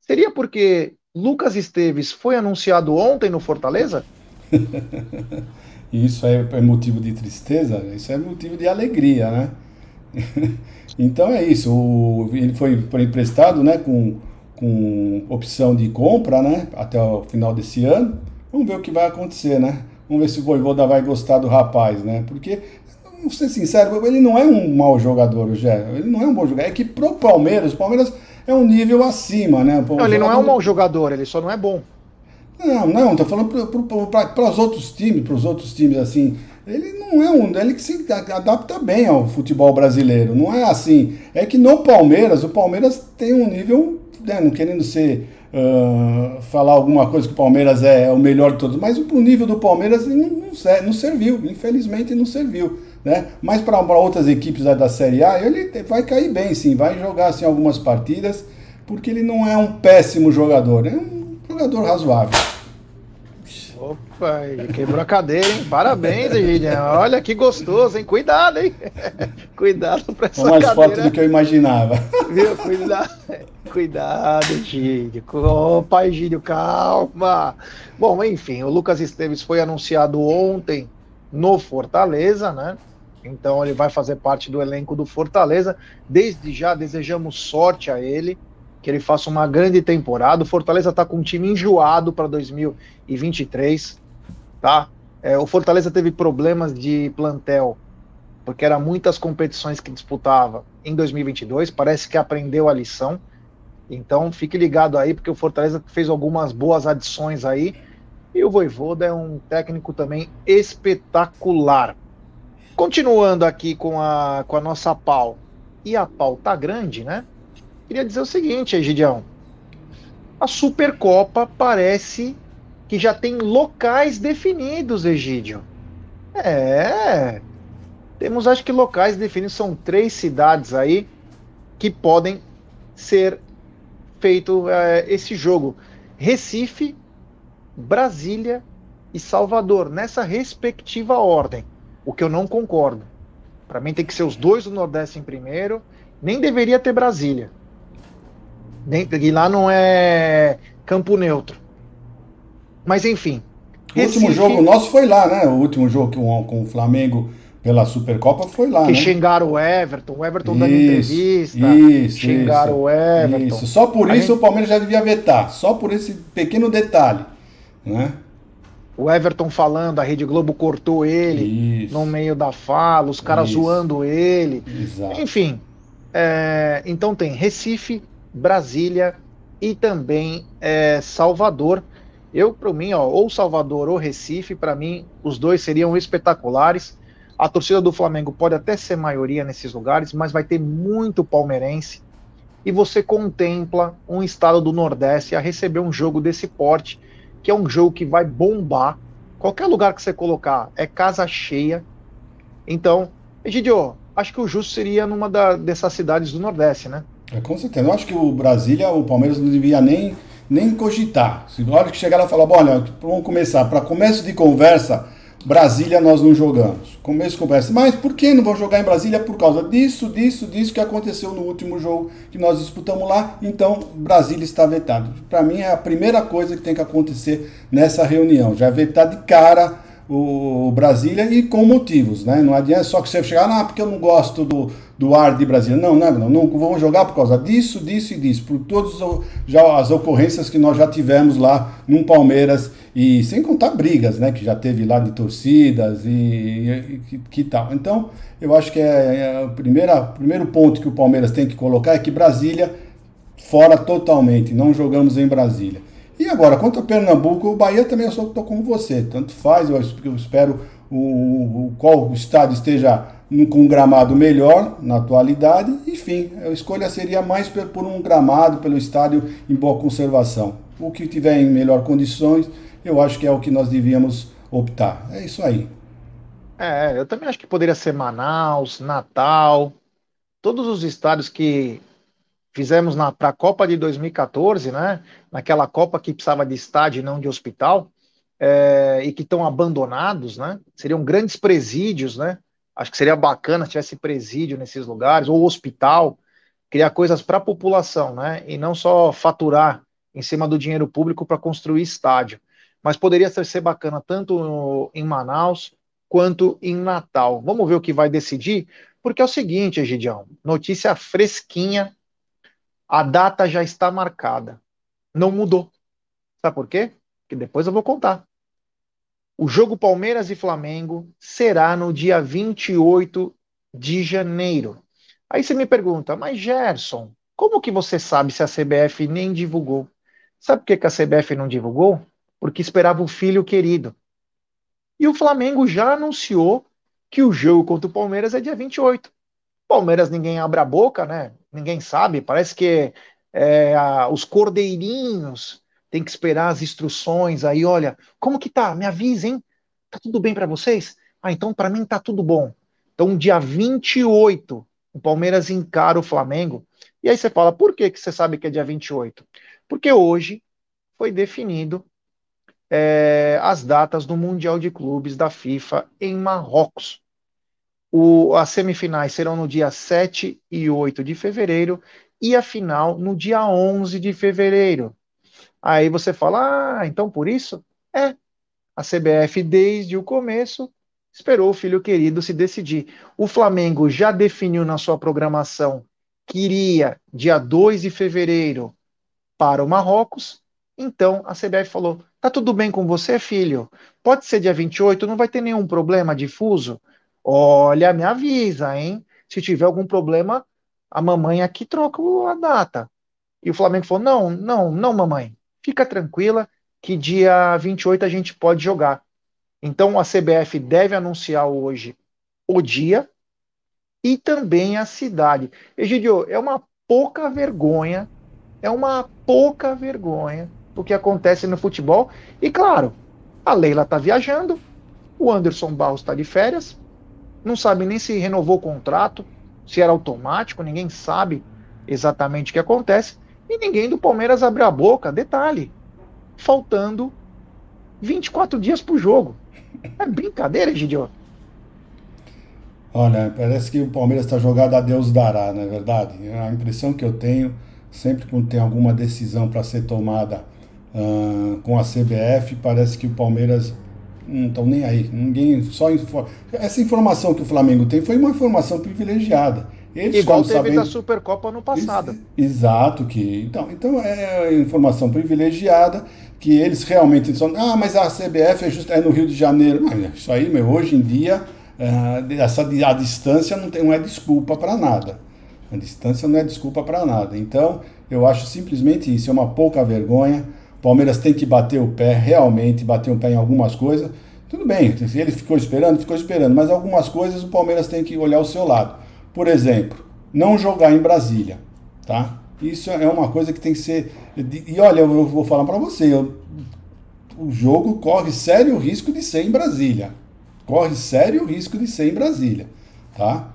Seria porque Lucas Esteves foi anunciado ontem no Fortaleza? isso é, é motivo de tristeza? Isso é motivo de alegria, né? então é isso. O, ele foi, emprestado, né, com com opção de compra, né? Até o final desse ano. Vamos ver o que vai acontecer, né? Vamos ver se o Voivoda vai gostar do rapaz, né? Porque, vou ser sincero, ele não é um mau jogador, Jé. Ele não é um bom jogador. É que pro Palmeiras, o Palmeiras é um nível acima, né? não, ele não é um mau jogador, ele só não é bom. Não, não, tô falando para os outros times, para os outros times assim. Ele não é um, ele que se adapta bem ao futebol brasileiro. Não é assim. É que no Palmeiras, o Palmeiras tem um nível, né, não querendo ser uh, falar alguma coisa que o Palmeiras é, é, o melhor de todos, mas o nível do Palmeiras não, não, não serviu, infelizmente não serviu. Né? Mas para outras equipes da, da Série A, ele vai cair bem, sim, vai jogar assim, algumas partidas, porque ele não é um péssimo jogador, é um jogador razoável. Opa, quebrou a cadeira, hein? Parabéns, Egidião. Olha que gostoso, hein? Cuidado, hein? Cuidado pra essa mais cadeira. mais forte do que eu imaginava. Viu? Cuidado. Cuidado, Egídio. Opa, Egídio, calma. Bom, enfim, o Lucas Esteves foi anunciado ontem no Fortaleza, né? Então ele vai fazer parte do elenco do Fortaleza. Desde já desejamos sorte a ele, que ele faça uma grande temporada. O Fortaleza está com um time enjoado para 2023, tá? É, o Fortaleza teve problemas de plantel, porque eram muitas competições que disputava em 2022. Parece que aprendeu a lição. Então fique ligado aí, porque o Fortaleza fez algumas boas adições aí. E o Voivoda é um técnico também espetacular. Continuando aqui com a, com a nossa pau. E a pau tá grande, né? Queria dizer o seguinte, Egidião. A Supercopa parece que já tem locais definidos, Egídio. É. Temos, acho que, locais definidos. São três cidades aí que podem ser feito é, esse jogo. Recife, Brasília e Salvador, nessa respectiva ordem o que eu não concordo. Para mim tem que ser os dois do Nordeste em primeiro, nem deveria ter Brasília. Nem, e lá não é campo neutro. Mas enfim. O Recife, último jogo nosso foi lá, né? O último jogo com, com o Flamengo pela Supercopa foi lá. Que né? xingaram o Everton, o Everton isso, dando entrevista. Isso, xingaram isso, o Everton. Isso. Só por isso gente... o Palmeiras já devia vetar. Só por esse pequeno detalhe. Né? O Everton falando, a Rede Globo cortou ele Isso. no meio da fala, os caras zoando ele. Exato. Enfim, é, então tem Recife, Brasília e também é, Salvador. Eu, para mim, ó, ou Salvador ou Recife, para mim, os dois seriam espetaculares. A torcida do Flamengo pode até ser maioria nesses lugares, mas vai ter muito palmeirense. E você contempla um estado do Nordeste a receber um jogo desse porte que é um jogo que vai bombar. Qualquer lugar que você colocar é casa cheia. Então, Egidio, acho que o justo seria numa da, dessas cidades do Nordeste, né? É, com certeza. Eu acho que o Brasília, o Palmeiras não devia nem, nem cogitar. Se na hora que chegar lá falar, olha, vamos começar. Para começo de conversa, Brasília nós não jogamos. Começo conversa. Mas por que não vou jogar em Brasília? Por causa disso, disso, disso que aconteceu no último jogo que nós disputamos lá. Então, Brasília está vetado. Para mim é a primeira coisa que tem que acontecer nessa reunião. Já vetar de cara o Brasília e com motivos, né? Não adianta só que você chegar, ah, porque eu não gosto do, do ar de Brasília. Não, não, não, não vamos jogar por causa disso, disso e disso, por todas já as ocorrências que nós já tivemos lá no Palmeiras e sem contar brigas, né, que já teve lá de torcidas e, e que, que, tal. Então, eu acho que é, é o primeiro ponto que o Palmeiras tem que colocar é que Brasília fora totalmente, não jogamos em Brasília. E agora, quanto a Pernambuco, o Bahia também eu só estou com você. Tanto faz, eu, espero o, o, qual estado esteja com um gramado melhor na atualidade. Enfim, a escolha seria mais por um gramado, pelo estádio em boa conservação. O que tiver em melhor condições, eu acho que é o que nós devíamos optar. É isso aí. É, eu também acho que poderia ser Manaus, Natal, todos os estádios que fizemos para a Copa de 2014, né? Naquela Copa que precisava de estádio e não de hospital, é, e que estão abandonados, né? Seriam grandes presídios, né? Acho que seria bacana se tivesse presídio nesses lugares, ou hospital, criar coisas para a população, né? E não só faturar em cima do dinheiro público para construir estádio. Mas poderia ser bacana tanto no, em Manaus quanto em Natal. Vamos ver o que vai decidir, porque é o seguinte, Egidião, notícia fresquinha A data já está marcada. Não mudou. Sabe por quê? Que depois eu vou contar. O jogo Palmeiras e Flamengo será no dia 28 de janeiro. Aí você me pergunta, mas Gerson, como que você sabe se a CBF nem divulgou? Sabe por que, que a CBF não divulgou? Porque esperava o filho querido. E o Flamengo já anunciou que o jogo contra o Palmeiras é dia 28. Palmeiras ninguém abre a boca, né? Ninguém sabe. Parece que é, a, os cordeirinhos têm que esperar as instruções. Aí, olha, como que tá? Me avisem. Tá tudo bem para vocês? Ah, então para mim tá tudo bom. Então, dia 28, o Palmeiras encara o Flamengo. E aí você fala, por que, que você sabe que é dia 28? Porque hoje foi definido é, as datas do Mundial de Clubes da FIFA em Marrocos. O, as semifinais serão no dia 7 e 8 de fevereiro e a final no dia 11 de fevereiro. Aí você fala, ah, então por isso? É. A CBF, desde o começo, esperou o filho querido se decidir. O Flamengo já definiu na sua programação que iria dia 2 de fevereiro para o Marrocos. Então a CBF falou: tá tudo bem com você, filho? Pode ser dia 28, não vai ter nenhum problema difuso? Olha, me avisa, hein? Se tiver algum problema, a mamãe aqui troca a data. E o Flamengo falou: não, não, não, mamãe, fica tranquila que dia 28 a gente pode jogar. Então a CBF deve anunciar hoje o dia e também a cidade. Egidio, é uma pouca vergonha, é uma pouca vergonha o que acontece no futebol. E claro, a Leila está viajando, o Anderson Barros está de férias, não sabe nem se renovou o contrato, se era automático, ninguém sabe exatamente o que acontece. E ninguém do Palmeiras abriu a boca. Detalhe, faltando 24 dias para o jogo. É brincadeira, Gidio. Olha, parece que o Palmeiras está jogado a Deus dará, não é verdade? A impressão que eu tenho, sempre que tem alguma decisão para ser tomada uh, com a CBF, parece que o Palmeiras não estão nem aí. Ninguém só informa. Essa informação que o Flamengo tem foi uma informação privilegiada. Eles Igual teve sabendo... da Supercopa no passado. Exato, que então, então é informação privilegiada que eles realmente são. Ah, mas a CBF é, just, é no Rio de Janeiro. Mas isso aí, meu, hoje em dia, uh, essa, a distância não, tem, não é desculpa para nada. A distância não é desculpa para nada. Então, eu acho simplesmente isso, é uma pouca vergonha. Palmeiras tem que bater o pé, realmente, bater o pé em algumas coisas. Tudo bem, ele ficou esperando, ficou esperando, mas algumas coisas o Palmeiras tem que olhar o seu lado. Por exemplo, não jogar em Brasília, tá? Isso é uma coisa que tem que ser. E olha, eu vou falar para você, eu, o jogo corre sério risco de ser em Brasília. Corre sério risco de ser em Brasília, tá?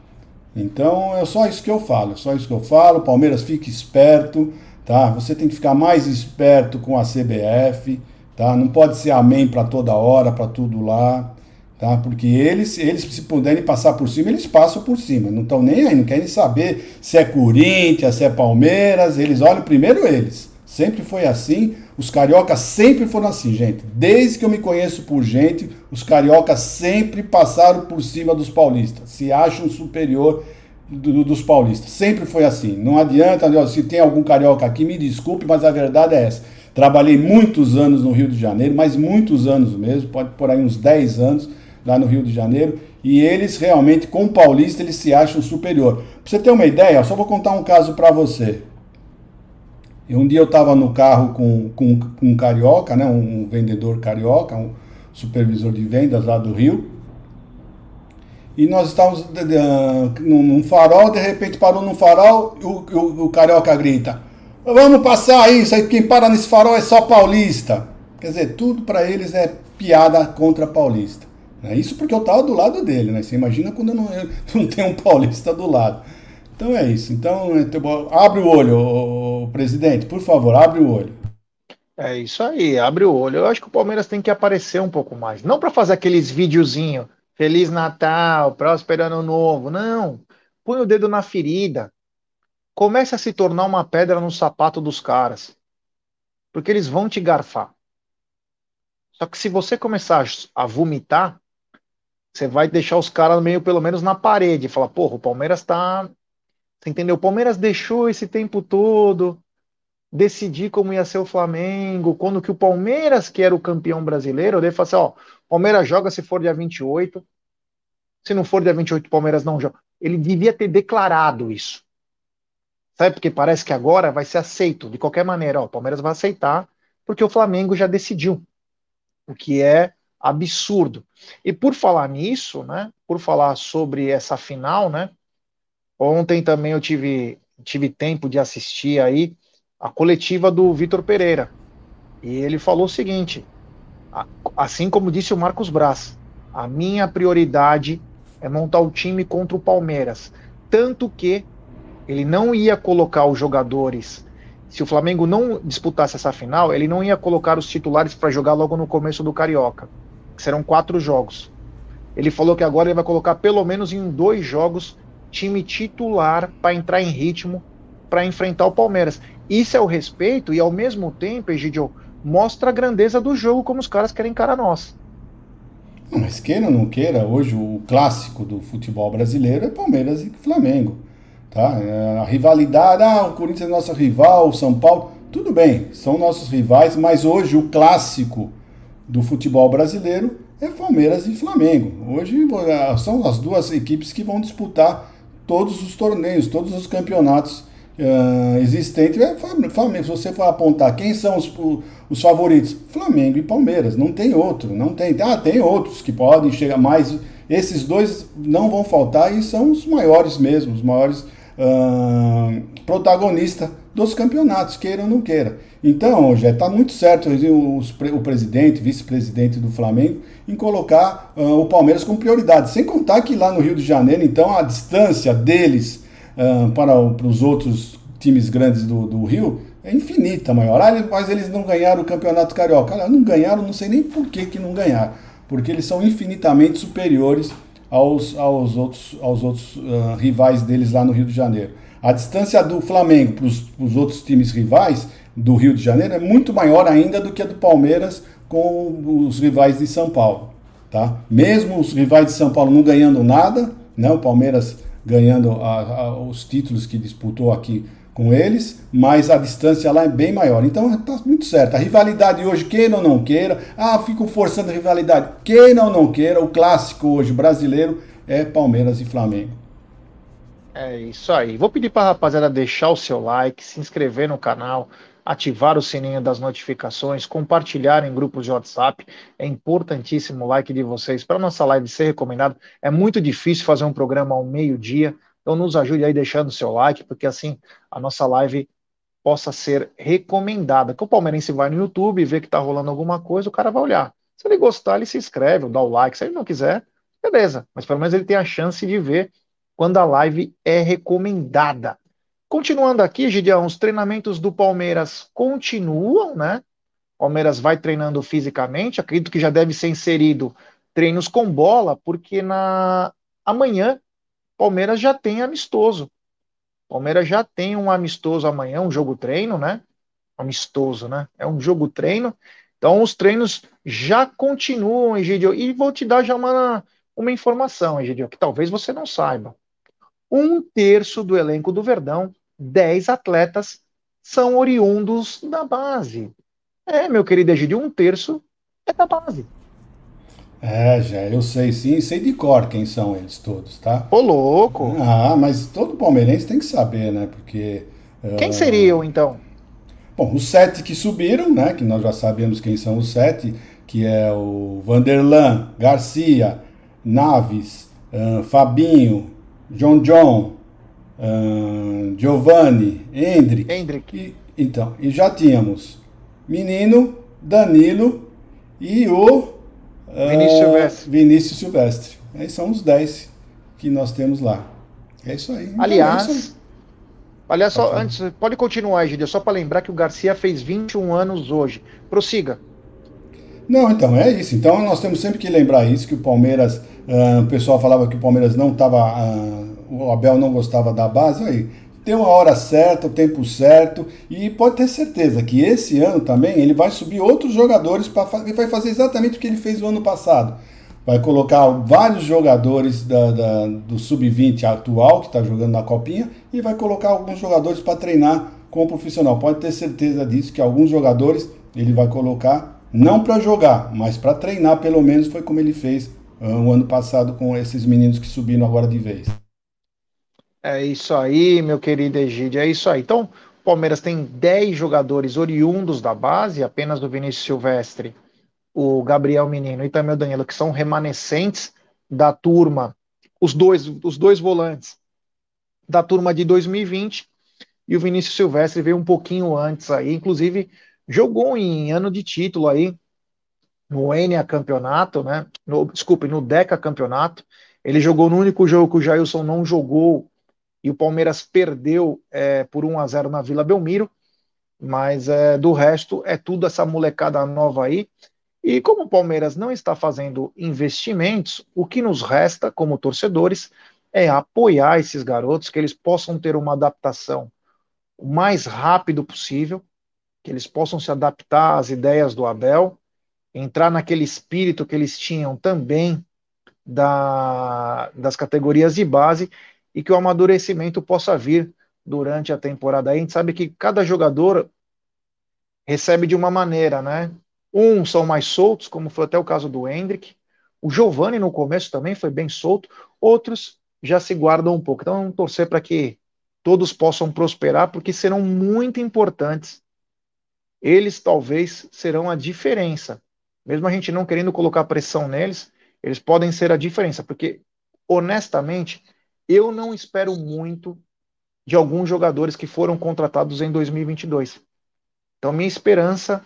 Então é só isso que eu falo, só isso que eu falo. Palmeiras fique esperto tá? Você tem que ficar mais esperto com a CBF, tá? Não pode ser amém para toda hora, para tudo lá, tá? Porque eles, eles se puderem passar por cima, eles passam por cima. Não estão nem aí, não querem saber se é Corinthians, se é Palmeiras, eles olham primeiro eles. Sempre foi assim. Os cariocas sempre foram assim, gente. Desde que eu me conheço por gente, os cariocas sempre passaram por cima dos paulistas. Se acham superior do, dos paulistas. Sempre foi assim. Não adianta, se tem algum carioca aqui, me desculpe, mas a verdade é essa. Trabalhei muitos anos no Rio de Janeiro, mas muitos anos mesmo, pode por aí uns 10 anos lá no Rio de Janeiro, e eles realmente, com o paulista, eles se acham superior. Pra você ter uma ideia, só vou contar um caso para você. Um dia eu estava no carro com, com, com, um carioca, né, um vendedor carioca, um supervisor de vendas lá do Rio, e nós estávamos num farol, de repente parou num farol o, o, o, carioca grita: Vamos passar isso, aí quem para nesse farol é só paulista. Quer dizer, tudo para eles é piada contra paulista. Né? Isso porque eu estava do lado dele, né? Você imagina quando não, não tem um paulista do lado. Então é isso. Então, é, abre o olho, presidente, por favor, abre o olho. É isso aí, abre o olho. Eu acho que o Palmeiras tem que aparecer um pouco mais. Não para fazer aqueles videozinhos Feliz Natal, próspero ano novo. Não. Põe o dedo na ferida. Comece a se tornar uma pedra no sapato dos caras. Porque eles vão te garfar. Só que se você começar a vomitar, você vai deixar os caras meio pelo menos na parede. Falar, porra, o Palmeiras tá, Você entendeu? O Palmeiras deixou esse tempo todo decidir como ia ser o Flamengo, quando que o Palmeiras, que era o campeão brasileiro, ele falou assim, ó, Palmeiras joga se for dia 28, se não for dia 28, o Palmeiras não joga. Ele devia ter declarado isso. Sabe? Porque parece que agora vai ser aceito de qualquer maneira. Ó, o Palmeiras vai aceitar, porque o Flamengo já decidiu. O que é absurdo. E por falar nisso, né? Por falar sobre essa final, né? Ontem também eu tive, tive tempo de assistir aí a coletiva do Vitor Pereira. E ele falou o seguinte: assim como disse o Marcos Braz, a minha prioridade é montar o time contra o Palmeiras. Tanto que ele não ia colocar os jogadores. Se o Flamengo não disputasse essa final, ele não ia colocar os titulares para jogar logo no começo do Carioca, que serão quatro jogos. Ele falou que agora ele vai colocar pelo menos em dois jogos time titular para entrar em ritmo para enfrentar o Palmeiras. Isso é o respeito e ao mesmo tempo, Egidio, mostra a grandeza do jogo como os caras querem encarar nós. Mas queira ou não queira, hoje o clássico do futebol brasileiro é Palmeiras e Flamengo. Tá? É, a rivalidade, ah, o Corinthians é nosso rival, o São Paulo, tudo bem, são nossos rivais, mas hoje o clássico do futebol brasileiro é Palmeiras e Flamengo. Hoje é, são as duas equipes que vão disputar todos os torneios, todos os campeonatos uh, existentes. É Flamengo, se você for apontar quem são os, os favoritos, Flamengo e Palmeiras, não tem outro, não tem. Ah, tem outros que podem chegar mais. Esses dois não vão faltar e são os maiores mesmo, os maiores uh, protagonistas dos campeonatos, queira ou não queira. Então, já está muito certo o, o presidente, vice-presidente do Flamengo, em colocar uh, o Palmeiras como prioridade. Sem contar que lá no Rio de Janeiro, então, a distância deles para, para os outros times grandes do, do Rio é infinita maior. Ah, mas eles não ganharam o Campeonato Carioca. Cara, não ganharam, não sei nem por que, que não ganharam. Porque eles são infinitamente superiores aos, aos outros, aos outros uh, rivais deles lá no Rio de Janeiro. A distância do Flamengo para os outros times rivais do Rio de Janeiro é muito maior ainda do que a do Palmeiras com os rivais de São Paulo. Tá? Mesmo os rivais de São Paulo não ganhando nada, né? o Palmeiras ganhando a, a, os títulos que disputou aqui com eles, mas a distância lá é bem maior. Então está muito certo. A rivalidade hoje, queira ou não queira, ah, fico forçando a rivalidade, queira ou não queira, o clássico hoje brasileiro é Palmeiras e Flamengo. É isso aí. Vou pedir para a rapaziada deixar o seu like, se inscrever no canal, ativar o sininho das notificações, compartilhar em grupos de WhatsApp. É importantíssimo o like de vocês para nossa live ser recomendada. É muito difícil fazer um programa ao meio-dia. Então nos ajude aí deixando o seu like, porque assim a nossa live possa ser recomendada. Que o palmeirense vai no YouTube vê que está rolando alguma coisa, o cara vai olhar. Se ele gostar, ele se inscreve, dá o like. Se ele não quiser, beleza. Mas pelo menos ele tem a chance de ver quando a live é recomendada. Continuando aqui, Gideão, os treinamentos do Palmeiras continuam, né? Palmeiras vai treinando fisicamente, acredito que já deve ser inserido treinos com bola, porque na amanhã Palmeiras já tem amistoso. Palmeiras já tem um amistoso amanhã, um jogo treino, né? Amistoso, né? É um jogo treino. Então os treinos já continuam, Egidio. E vou te dar já uma, uma informação, Egidio, que talvez você não saiba. Um terço do elenco do Verdão, 10 atletas, são oriundos da base. É, meu querido Egidio, um terço é da base. É, já, eu sei sim, sei de cor quem são eles todos, tá? Ô, louco! Ah, mas todo palmeirense tem que saber, né? Porque. Quem uh... seriam, então? Bom, os sete que subiram, né? Que nós já sabemos quem são os sete, que é o Vanderlan, Garcia, Naves, uh, Fabinho, John John, uh, Giovanni, Hendrick. Hendrick. E, então, e já tínhamos Menino, Danilo e o Vinícius uh, Silvestre. Vinícius Silvestre. Aí são os 10 que nós temos lá. É isso aí. Então, aliás, é isso aí. aliás só, antes, pode continuar, Gideon, só para lembrar que o Garcia fez 21 anos hoje. Prossiga. Não, então é isso. Então nós temos sempre que lembrar isso, que o Palmeiras, uh, o pessoal falava que o Palmeiras não estava, uh, o Abel não gostava da base, aí tem uma hora certa, o tempo certo, e pode ter certeza que esse ano também ele vai subir outros jogadores para vai fazer exatamente o que ele fez no ano passado. vai colocar vários jogadores da, da, do sub-20 atual que está jogando na copinha e vai colocar alguns jogadores para treinar com o profissional. Pode ter certeza disso que alguns jogadores ele vai colocar não para jogar, mas para treinar pelo menos foi como ele fez uh, o ano passado com esses meninos que subiram agora de vez. É isso aí, meu querido Egídio, é isso aí. Então, o Palmeiras tem 10 jogadores oriundos da base, apenas do Vinícius Silvestre, o Gabriel Menino e também o Danilo, que são remanescentes da turma, os dois, os dois volantes da turma de 2020, e o Vinícius Silvestre veio um pouquinho antes aí, inclusive jogou em ano de título aí, no Enia campeonato, né? No, desculpe, no Deca campeonato. Ele jogou no único jogo que o Jailson não jogou e o Palmeiras perdeu é, por 1 a 0 na Vila Belmiro, mas é, do resto é tudo essa molecada nova aí. E como o Palmeiras não está fazendo investimentos, o que nos resta como torcedores é apoiar esses garotos, que eles possam ter uma adaptação o mais rápido possível, que eles possam se adaptar às ideias do Abel, entrar naquele espírito que eles tinham também da, das categorias de base e que o amadurecimento possa vir durante a temporada. A gente sabe que cada jogador recebe de uma maneira, né? Uns são mais soltos, como foi até o caso do Hendrick. O Giovani no começo também foi bem solto, outros já se guardam um pouco. Então, vamos torcer para que todos possam prosperar, porque serão muito importantes. Eles talvez serão a diferença. Mesmo a gente não querendo colocar pressão neles, eles podem ser a diferença, porque honestamente, eu não espero muito de alguns jogadores que foram contratados em 2022. Então, minha esperança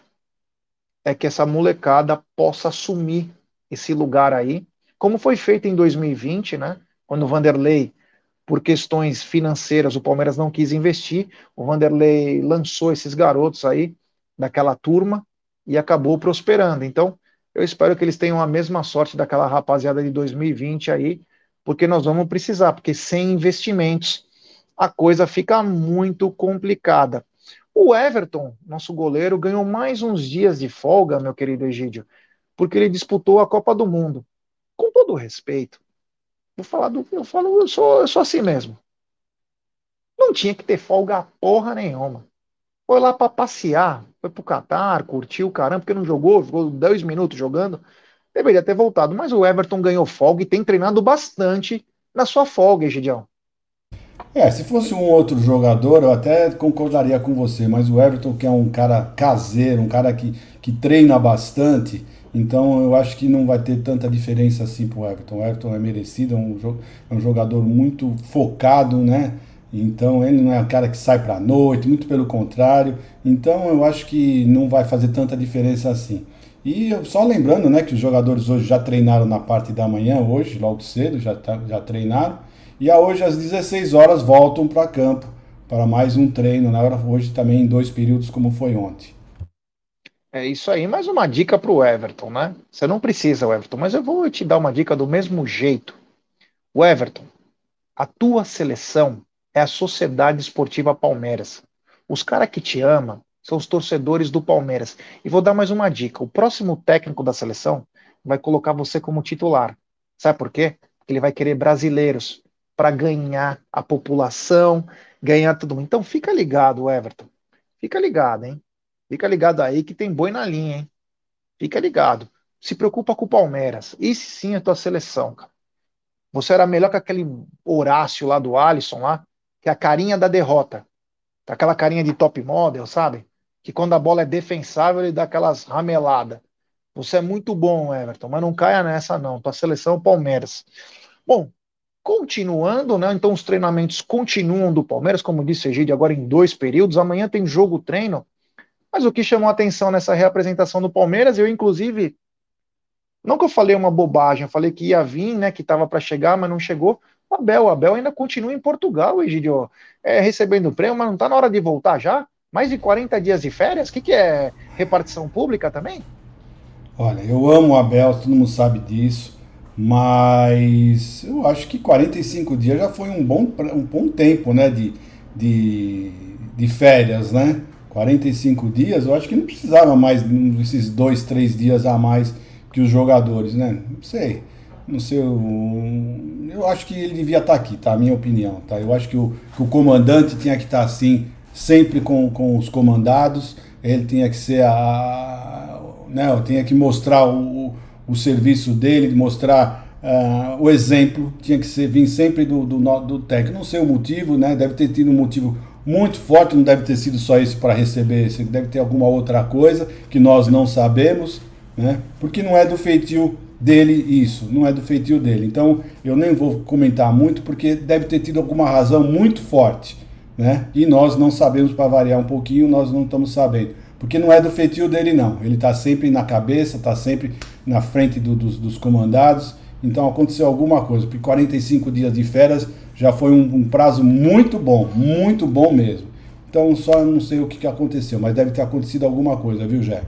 é que essa molecada possa assumir esse lugar aí, como foi feito em 2020, né? Quando o Vanderlei, por questões financeiras, o Palmeiras não quis investir, o Vanderlei lançou esses garotos aí daquela turma e acabou prosperando. Então, eu espero que eles tenham a mesma sorte daquela rapaziada de 2020 aí, porque nós vamos precisar, porque sem investimentos a coisa fica muito complicada. O Everton, nosso goleiro, ganhou mais uns dias de folga, meu querido Egídio, porque ele disputou a Copa do Mundo. Com todo respeito, vou falar do. Eu falo, eu sou, eu sou assim mesmo. Não tinha que ter folga porra nenhuma. Foi lá para passear, foi pro Catar, curtiu, caramba, porque não jogou, ficou 10 minutos jogando deveria ter voltado. Mas o Everton ganhou folga e tem treinado bastante na sua folga, Egidião. É, se fosse um outro jogador, eu até concordaria com você, mas o Everton, que é um cara caseiro, um cara que, que treina bastante, então eu acho que não vai ter tanta diferença assim pro Everton. O Everton é merecido, é um, é um jogador muito focado, né? Então ele não é um cara que sai pra noite, muito pelo contrário. Então eu acho que não vai fazer tanta diferença assim. E só lembrando né, que os jogadores hoje já treinaram na parte da manhã, hoje, logo cedo, já, tá, já treinaram. E a hoje, às 16 horas, voltam para campo para mais um treino. Né? Hoje também em dois períodos, como foi ontem. É isso aí. Mais uma dica para o Everton, né? Você não precisa, Everton, mas eu vou te dar uma dica do mesmo jeito. O Everton, a tua seleção é a Sociedade Esportiva Palmeiras. Os caras que te amam, são os torcedores do Palmeiras. E vou dar mais uma dica: o próximo técnico da seleção vai colocar você como titular. Sabe por quê? Porque ele vai querer brasileiros para ganhar a população, ganhar tudo. Então fica ligado, Everton. Fica ligado, hein? Fica ligado aí que tem boi na linha, hein? Fica ligado. Se preocupa com o Palmeiras. Esse sim é tua seleção, cara. Você era melhor que aquele Horácio lá do Alisson lá, que é a carinha da derrota. Aquela carinha de top model, sabe? Que quando a bola é defensável ele dá aquelas rameladas. Você é muito bom, Everton, mas não caia nessa não. Tua seleção é Palmeiras. Bom, continuando, né? Então os treinamentos continuam do Palmeiras, como disse Egide, agora em dois períodos. Amanhã tem jogo treino. Mas o que chamou a atenção nessa reapresentação do Palmeiras, eu inclusive não que eu falei uma bobagem, eu falei que ia vir, né, que estava para chegar, mas não chegou. O Abel, o Abel ainda continua em Portugal, Egidio, é, recebendo prêmio, mas não está na hora de voltar já? Mais de 40 dias de férias? O que, que é repartição pública também? Olha, eu amo o Abel, todo mundo sabe disso, mas eu acho que 45 dias já foi um bom, um bom tempo né, de, de, de férias, né? 45 dias, eu acho que não precisava mais desses dois, três dias a mais que os jogadores, né? Não sei. Não sei. Eu, eu acho que ele devia estar aqui, tá? A minha opinião, tá? Eu acho que o, que o comandante tinha que estar assim, sempre com, com os comandados. Ele tinha que ser a. Né, tinha que mostrar o, o serviço dele, mostrar uh, o exemplo, tinha que ser, vir sempre do, do, do técnico. Não sei o motivo, né? Deve ter tido um motivo muito forte, não deve ter sido só isso para receber, deve ter alguma outra coisa que nós não sabemos, né? Porque não é do feitio dele isso, não é do feitio dele. Então eu nem vou comentar muito porque deve ter tido alguma razão muito forte, né? E nós não sabemos para variar um pouquinho, nós não estamos sabendo. Porque não é do feitio dele não. Ele está sempre na cabeça, está sempre na frente do, dos, dos comandados. Então aconteceu alguma coisa, porque 45 dias de férias já foi um, um, prazo muito bom, muito bom mesmo. Então só não sei o que, que aconteceu, mas deve ter acontecido alguma coisa, viu, Jé?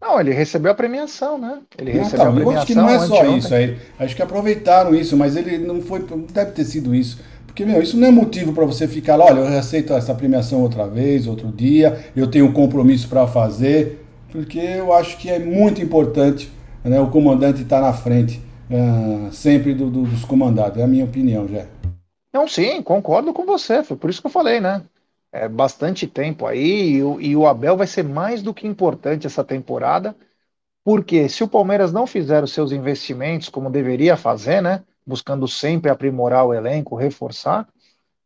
Não, ele recebeu a premiação, né? Ele não, recebeu tá, a premiação. Eu acho que não é só isso aí. Acho que aproveitaram isso, mas ele não foi. Deve ter sido isso. Porque, meu, isso não é motivo para você ficar lá, olha, eu aceito essa premiação outra vez, outro dia, eu tenho um compromisso para fazer, porque eu acho que é muito importante né, o comandante estar tá na frente uh, sempre do, do, dos comandados. É a minha opinião, já. Não, sim, concordo com você. Foi por isso que eu falei, né? É bastante tempo aí e o, e o Abel vai ser mais do que importante essa temporada, porque se o Palmeiras não fizer os seus investimentos como deveria fazer, né? Buscando sempre aprimorar o elenco, reforçar,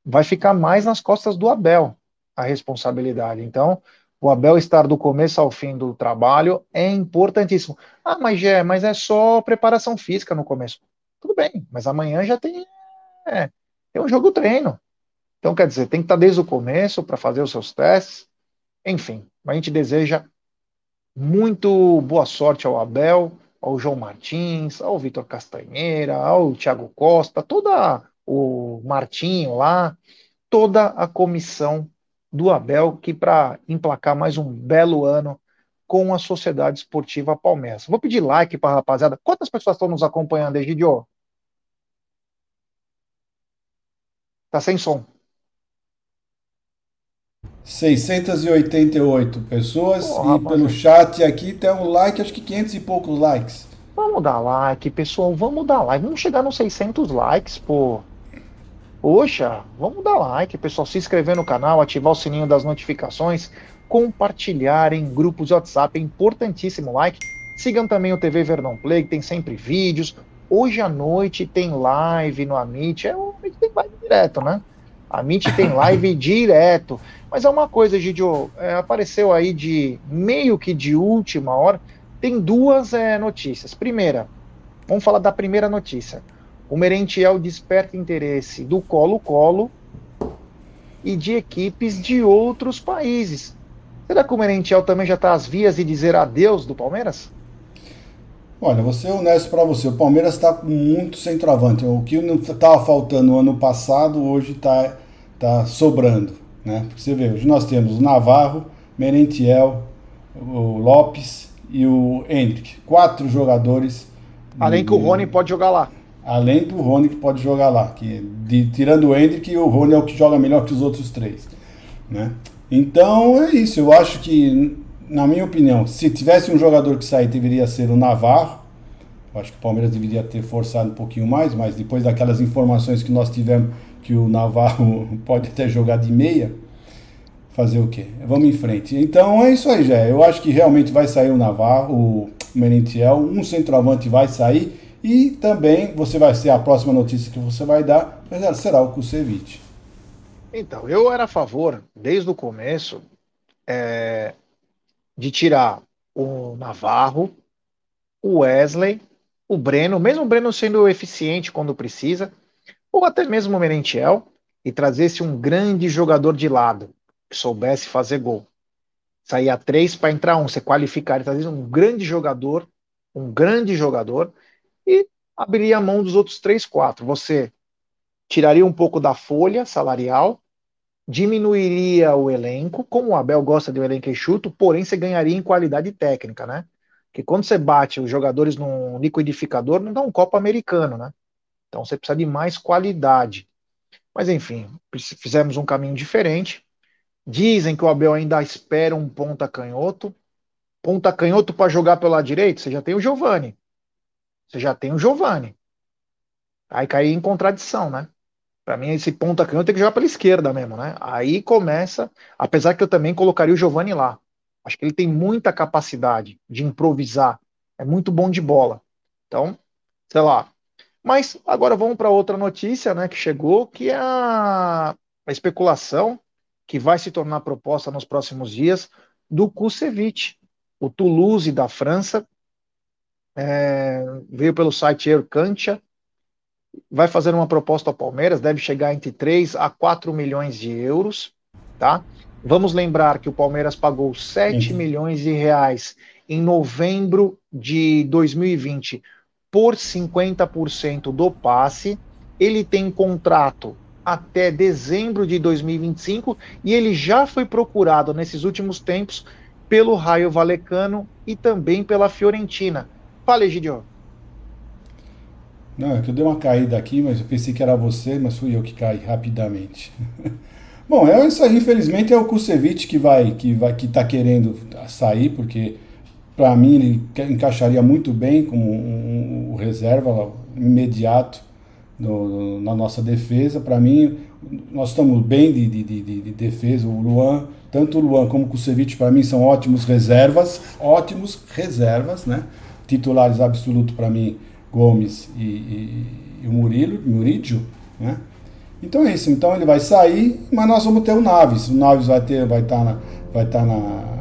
vai ficar mais nas costas do Abel a responsabilidade. Então, o Abel estar do começo ao fim do trabalho é importantíssimo. Ah, mas é, mas é só preparação física no começo. Tudo bem, mas amanhã já tem, é, tem um jogo treino. Então, quer dizer, tem que estar desde o começo para fazer os seus testes. Enfim, a gente deseja muito boa sorte ao Abel, ao João Martins, ao Vitor Castanheira, ao Thiago Costa, toda o Martinho lá, toda a comissão do Abel, que para emplacar mais um belo ano com a Sociedade Esportiva Palmeiras. Vou pedir like para a rapaziada. Quantas pessoas estão nos acompanhando, Egidio? Tá sem som. 688 pessoas oh, e pelo chat aqui tem um like, acho que 500 e poucos likes. Vamos dar like, pessoal, vamos dar like. Vamos chegar nos 600 likes, pô. Poxa, vamos dar like, pessoal, se inscrever no canal, ativar o sininho das notificações, compartilhar em grupos de WhatsApp, é importantíssimo like. Sigam também o TV Vernon Play, que tem sempre vídeos. Hoje à noite tem live no Amit, é o Amit tem live direto, né? A Amit tem live direto. Mas é uma coisa, Gidio, é, apareceu aí de meio que de última hora. Tem duas é, notícias. Primeira, vamos falar da primeira notícia o Merentiel desperta interesse do Colo-Colo e de equipes de outros países. Será que o Merentiel também já está às vias de dizer adeus do Palmeiras? Olha, vou ser honesto para você. O Palmeiras está com muito centroavante. O que não estava faltando no ano passado, hoje está tá sobrando. Né? Porque você vê, hoje nós temos o Navarro, Merentiel, o Lopes e o Hendrick. Quatro jogadores. Além que o Rony pode jogar lá. Além do Rony que pode jogar lá. Que, de, tirando o Hendrick, o Rony é o que joga melhor que os outros três. Né? Então é isso. Eu acho que, na minha opinião, se tivesse um jogador que sair, deveria ser o Navarro. Eu acho que o Palmeiras deveria ter forçado um pouquinho mais, mas depois daquelas informações que nós tivemos que o Navarro pode até jogar de meia, fazer o quê? Vamos em frente. Então é isso aí, já. Eu acho que realmente vai sair o Navarro, o Merentiel, um centroavante vai sair e também você vai ser a próxima notícia que você vai dar, mas será o Kusevich. Então, eu era a favor, desde o começo, é, de tirar o Navarro, o Wesley, o Breno, mesmo o Breno sendo eficiente quando precisa, ou até mesmo o Merentiel, e trazer-se um grande jogador de lado, que soubesse fazer gol. Sair a três para entrar um, você qualificar e trazer um grande jogador, um grande jogador, e abriria a mão dos outros três, quatro. Você tiraria um pouco da folha salarial, diminuiria o elenco, como o Abel gosta de um elenco enxuto, porém você ganharia em qualidade técnica, né? Porque quando você bate os jogadores num liquidificador, não dá um copo americano, né? Então você precisa de mais qualidade. Mas enfim, fizemos um caminho diferente. Dizem que o Abel ainda espera um ponta canhoto. ponta canhoto para jogar pelo lado direito, você já tem o Giovani. Você já tem o Giovani. Aí cai em contradição, né? Para mim, esse ponta canhoto tem que jogar pela esquerda mesmo, né? Aí começa, apesar que eu também colocaria o Giovani lá. Acho que ele tem muita capacidade de improvisar. É muito bom de bola. Então, sei lá. Mas agora vamos para outra notícia, né, que chegou, que é a, a especulação que vai se tornar proposta nos próximos dias do Kusevich, o Toulouse da França, é, veio pelo site Ercantia, vai fazer uma proposta ao Palmeiras, deve chegar entre 3 a 4 milhões de euros, tá? Vamos lembrar que o Palmeiras pagou 7 Sim. milhões de reais em novembro de 2020 por 50% do passe. Ele tem contrato até dezembro de 2025 e ele já foi procurado nesses últimos tempos pelo Raio Valecano e também pela Fiorentina. Fala, Egidio. Não, é que eu dei uma caída aqui, mas eu pensei que era você, mas fui eu que caí rapidamente. Bom, é isso aí, infelizmente é o Kusevich que vai que vai que tá querendo sair, porque para mim ele encaixaria muito bem como um, um reserva imediato na nossa defesa. Para mim, nós estamos bem de, de, de, de, defesa. O Luan, tanto o Luan como o Kusevich, para mim, são ótimos reservas, ótimos reservas, né? Titulares absolutos para mim, Gomes e, e, e o Murilo, Murídio, né? Então é isso. Então ele vai sair, mas nós vamos ter o Naves. O Naves vai ter, vai estar tá na, vai estar tá na,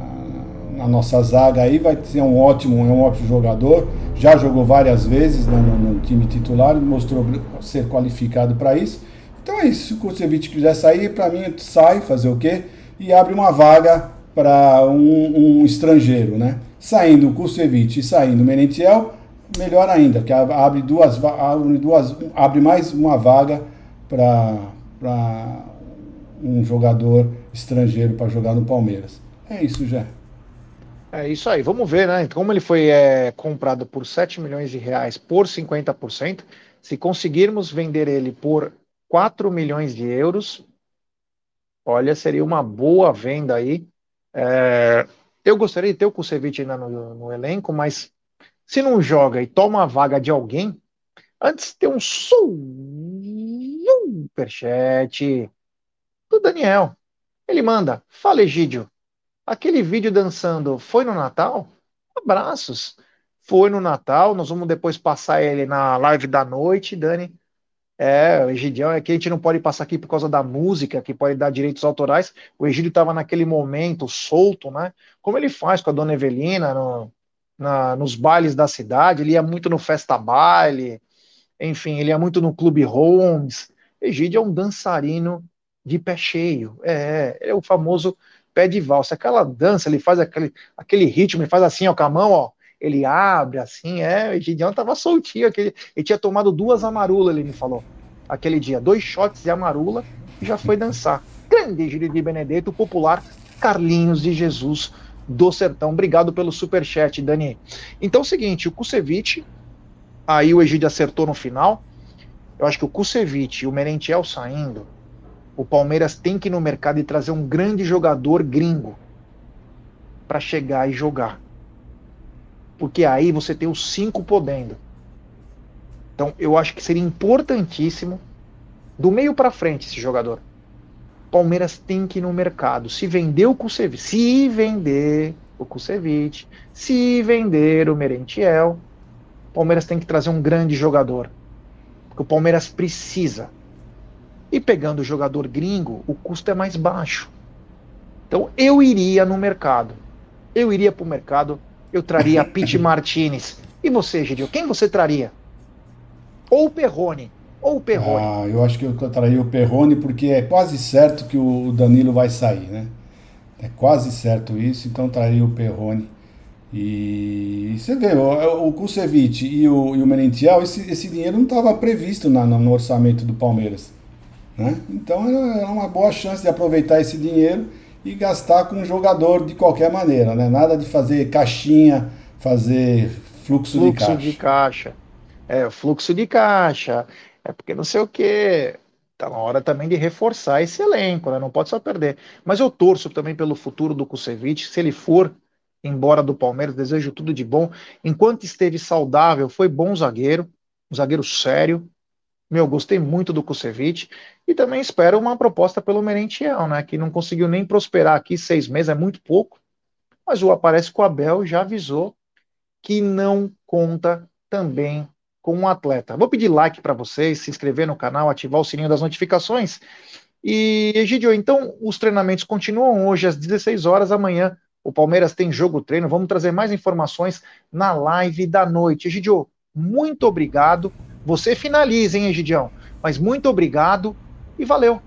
na nossa zaga aí, vai ser um ótimo, é um ótimo jogador. Já jogou várias vezes né, no, no, time titular, mostrou ser qualificado para isso. Então é isso. Se o Kusevich quiser sair, para mim sai, fazer o quê? E abre uma vaga para um, um, estrangeiro, né? Saindo o Kusevich e saindo o Menentiel, melhor ainda, porque abre duas, abre duas, abre mais uma vaga para um jogador estrangeiro para jogar no Palmeiras. É isso, já. É isso aí, vamos ver, né? Como ele foi é, comprado por 7 milhões de reais por 50%, se conseguirmos vender ele por 4 milhões de euros, olha, seria uma boa venda aí. É, eu gostaria de ter o Kusevich ainda no, no, elenco, mas se não joga e toma a vaga de alguém, antes ter um superchat do Daniel. Ele manda: Fala, Egídio. Aquele vídeo dançando foi no Natal? Abraços. Foi no Natal. Nós vamos depois passar ele na live da noite, Dani. É, o Egidião é que a gente não pode passar aqui por causa da música, que pode dar direitos autorais. O Egídio estava naquele momento solto, né? Como ele faz com a dona Evelina no, na, nos bailes da cidade, ele ia muito no Festa Baile, enfim, ele ia muito no Clube Holmes. Egídio é um dançarino de pé cheio. É, é o famoso pé de valsa. Aquela dança, ele faz aquele, aquele ritmo, ele faz assim, ó, com a mão, ó. Ele abre assim, é. O Egidião tava soltinho. Aquele, ele tinha tomado duas amarulas, ele me falou. Aquele dia, dois shots de amarula e já foi dançar. Grande Egídio de Benedetto, popular Carlinhos de Jesus do Sertão. Obrigado pelo super chat, Dani. Então é o seguinte, o Kusevich, aí o Egídio acertou no final. Eu acho que o Kusevich e o Merentiel saindo, o Palmeiras tem que ir no mercado e trazer um grande jogador gringo para chegar e jogar. Porque aí você tem os cinco podendo. Então eu acho que seria importantíssimo do meio para frente esse jogador. Palmeiras tem que ir no mercado. Se vender o Kusevich, se vender o Kusevich, se vender o Merentiel, Palmeiras tem que trazer um grande jogador que o Palmeiras precisa. E pegando o jogador gringo, o custo é mais baixo. Então eu iria no mercado. Eu iria para o mercado, eu traria Pete Martinez. E você, Gidio, quem você traria? Ou o Perrone. Ou o Perrone. Ah, eu acho que eu traria o Perrone porque é quase certo que o Danilo vai sair, né? É quase certo isso, então traria o Perrone. E você vê, o, o Kusevich e o, e o Merentiel, esse, esse dinheiro não estava previsto na, no orçamento do Palmeiras. Né? Então é uma boa chance de aproveitar esse dinheiro e gastar com um jogador de qualquer maneira. Né? Nada de fazer caixinha, fazer fluxo, fluxo de caixa. de caixa. É, fluxo de caixa. É porque não sei o que. Tá na hora também de reforçar esse elenco, né? Não pode só perder. Mas eu torço também pelo futuro do Kusevich. Se ele for embora do Palmeiras, desejo tudo de bom. Enquanto esteve saudável, foi bom zagueiro, um zagueiro sério. Meu, gostei muito do Kusevich e também espero uma proposta pelo Merentiel, né? Que não conseguiu nem prosperar aqui seis meses, é muito pouco. Mas o Aparece com Abel já avisou que não conta também com um atleta. Vou pedir like para vocês, se inscrever no canal, ativar o sininho das notificações. E, Egidio, então os treinamentos continuam hoje às 16 horas, amanhã o Palmeiras tem jogo treino. Vamos trazer mais informações na live da noite. Egidio, muito obrigado. Você finaliza, hein, Egidião? Mas muito obrigado e valeu.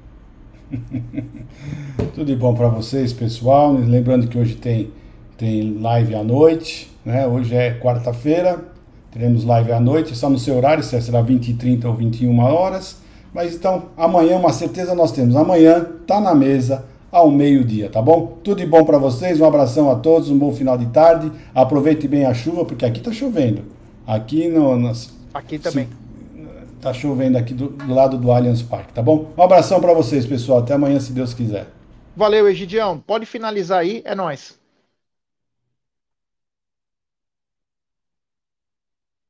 Tudo de bom para vocês, pessoal. Lembrando que hoje tem, tem live à noite, né? Hoje é quarta-feira, teremos live à noite, só no seu horário, se será 20 e 30 ou 21 horas. Mas então, amanhã, uma certeza nós temos. Amanhã tá na mesa ao meio-dia, tá bom? Tudo de bom para vocês, um abração a todos, um bom final de tarde. Aproveite bem a chuva, porque aqui tá chovendo. Aqui no. no aqui também. Se, tá chovendo aqui do, do, lado do Allianz Parque, tá bom? Um abração para vocês, pessoal. Até amanhã, se Deus quiser. Valeu, Egidião. Pode finalizar aí, é nós.